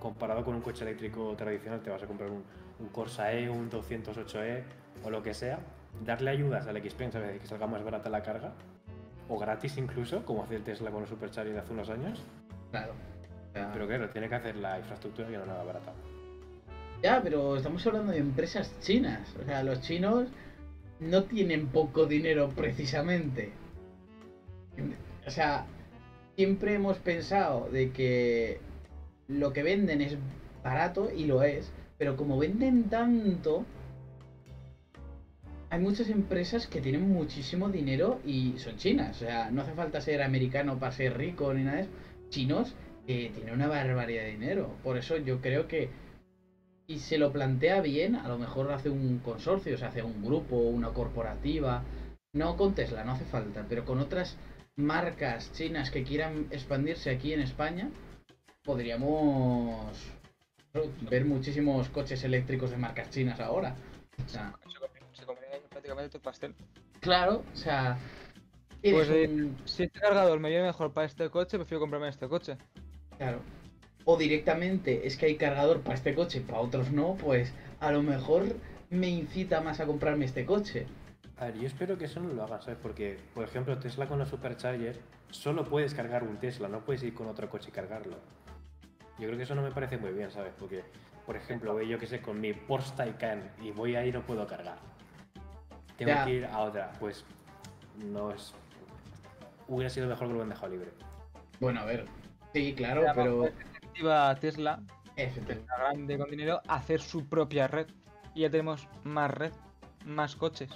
comparado con un coche eléctrico tradicional, te vas a comprar un, un Corsa E, un 208E o lo que sea, darle ayudas al Xpain, ¿sabes? Que salga más barata la carga o gratis incluso, como hace el Tesla con los Supercharger hace unos años. claro. Pero claro, tiene que hacer la infraestructura que no es nada barata. Ya, pero estamos hablando de empresas chinas. O sea, los chinos no tienen poco dinero precisamente. O sea, siempre hemos pensado de que lo que venden es barato y lo es, pero como venden tanto, hay muchas empresas que tienen muchísimo dinero y son chinas. O sea, no hace falta ser americano para ser rico ni nada de eso. Chinos que tienen una barbaridad de dinero. Por eso yo creo que y se lo plantea bien, a lo mejor hace un consorcio, se hace un grupo, una corporativa. No con Tesla, no hace falta, pero con otras marcas chinas que quieran expandirse aquí en España, podríamos ver muchísimos coches eléctricos de marcas chinas ahora. O sea, Se comería prácticamente el pastel. claro, o sea, Pues, eh, un- Si este cargador me viene mejor para este coche, prefiero comprarme este coche. Claro. O directamente es que hay cargador para este coche, para otros no, pues a lo mejor me incita más a comprarme este coche. A ver, yo espero que eso no lo hagan, ¿sabes? Porque, por ejemplo, Tesla con los Supercharger, solo puedes cargar un Tesla, no puedes ir con otro coche y cargarlo. Yo creo que eso no me parece muy bien, ¿sabes? Porque, por ejemplo, voy yo que sé con mi Porsche Taycan y voy ahí y no puedo cargar. Tengo Ya. que ir a otra, pues no es... Hubiera sido mejor que lo hubieran dejado libre. Bueno, a ver. Sí, claro, pero. Más efectiva Tesla, una grande con dinero, hacer su propia red. Y ya tenemos más red, más coches.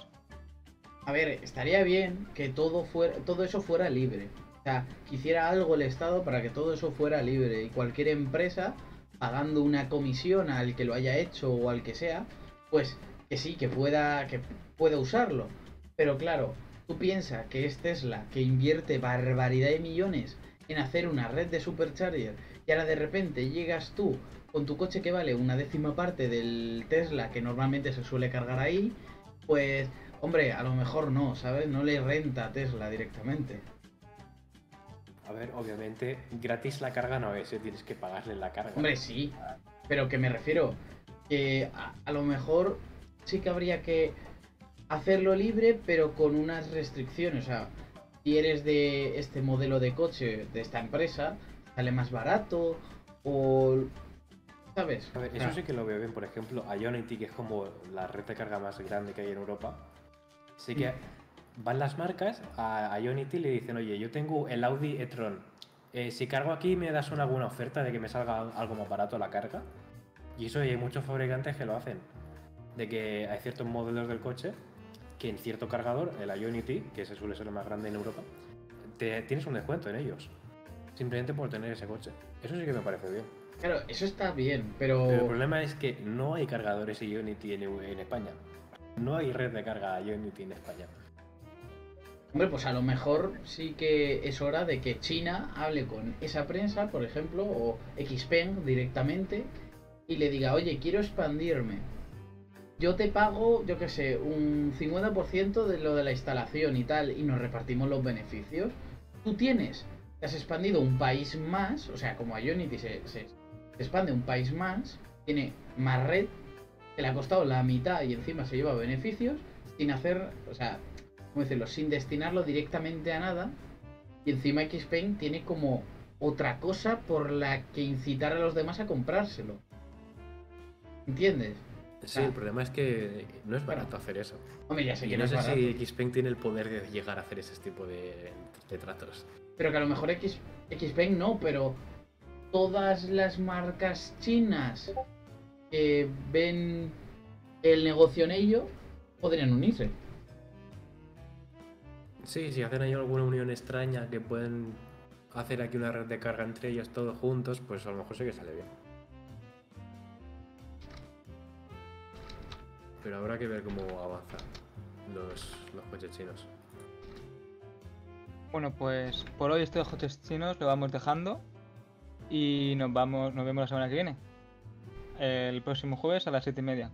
A ver, estaría bien que todo fuera, todo eso fuera libre. O sea, que hiciera algo el Estado para que todo eso fuera libre. Y cualquier empresa, pagando una comisión al que lo haya hecho o al que sea, pues que sí, que pueda, que pueda usarlo. Pero claro, tú piensas que es Tesla, que invierte barbaridad de millones en hacer una red de supercharger, y ahora de repente llegas tú con tu coche que vale una décima parte del Tesla que normalmente se suele cargar ahí, pues Hombre, a lo mejor no, ¿sabes? No le renta a Tesla directamente. A ver, obviamente, gratis la carga no es, ¿eh? tienes que pagarle la carga. Hombre, sí. Pero que me refiero que a, a lo mejor sí que habría que hacerlo libre, pero con unas restricciones. O sea, si eres de este modelo de coche, de esta empresa, sale más barato o... ¿Sabes? A ver, O eso sí que lo veo bien. Por ejemplo, Ionity, que es como la red de carga más grande que hay en Europa, sí que van las marcas a Ionity y le dicen, oye, yo tengo el Audi e-tron. Eh, si cargo aquí, ¿me das una buena oferta de que me salga algo más barato la carga? Y eso hay muchos fabricantes que lo hacen. De que hay ciertos modelos del coche que en cierto cargador, el Ionity, que ese suele ser el más grande en Europa, te, tienes un descuento en ellos. Simplemente por tener ese coche. Eso sí que me parece bien. Claro, eso está bien, pero... Pero el problema es que no hay cargadores Ionity en, en España. No hay red de carga Ionity en España. Hombre, pues a lo mejor sí que es hora de que China hable con esa prensa, por ejemplo, o Xpeng directamente, y le diga, oye, quiero expandirme. Yo te pago, yo qué sé, un 50% de lo de la instalación y tal, y nos repartimos los beneficios. Tú tienes, has expandido un país más, o sea, como a Unity se, expande un país más, tiene más red, que le ha costado la mitad y encima se lleva beneficios, sin hacer, o sea, ¿cómo decirlo? Sin destinarlo directamente a nada. Y encima Xpain tiene como otra cosa por la que incitar a los demás a comprárselo. ¿Entiendes? Sí, Ah. el problema es que no es barato hacer eso. Hombre, ya sé Y que no no es sé barato, si Xpeng tiene el poder de llegar a hacer ese tipo de, de tratos. Pero que a lo mejor X, Xpain no, pero todas las marcas chinas que ven el negocio en ello, podrían unirse. Sí, si hacen ahí alguna unión extraña que pueden hacer aquí una red de carga entre ellos todos juntos, pues a lo mejor sí que sale bien. Pero habrá que ver cómo avanzan los, los coches chinos. Bueno, pues por hoy estos coches chinos lo vamos dejando y nos vamos, nos vemos la semana que viene. El próximo jueves a las 7 y media.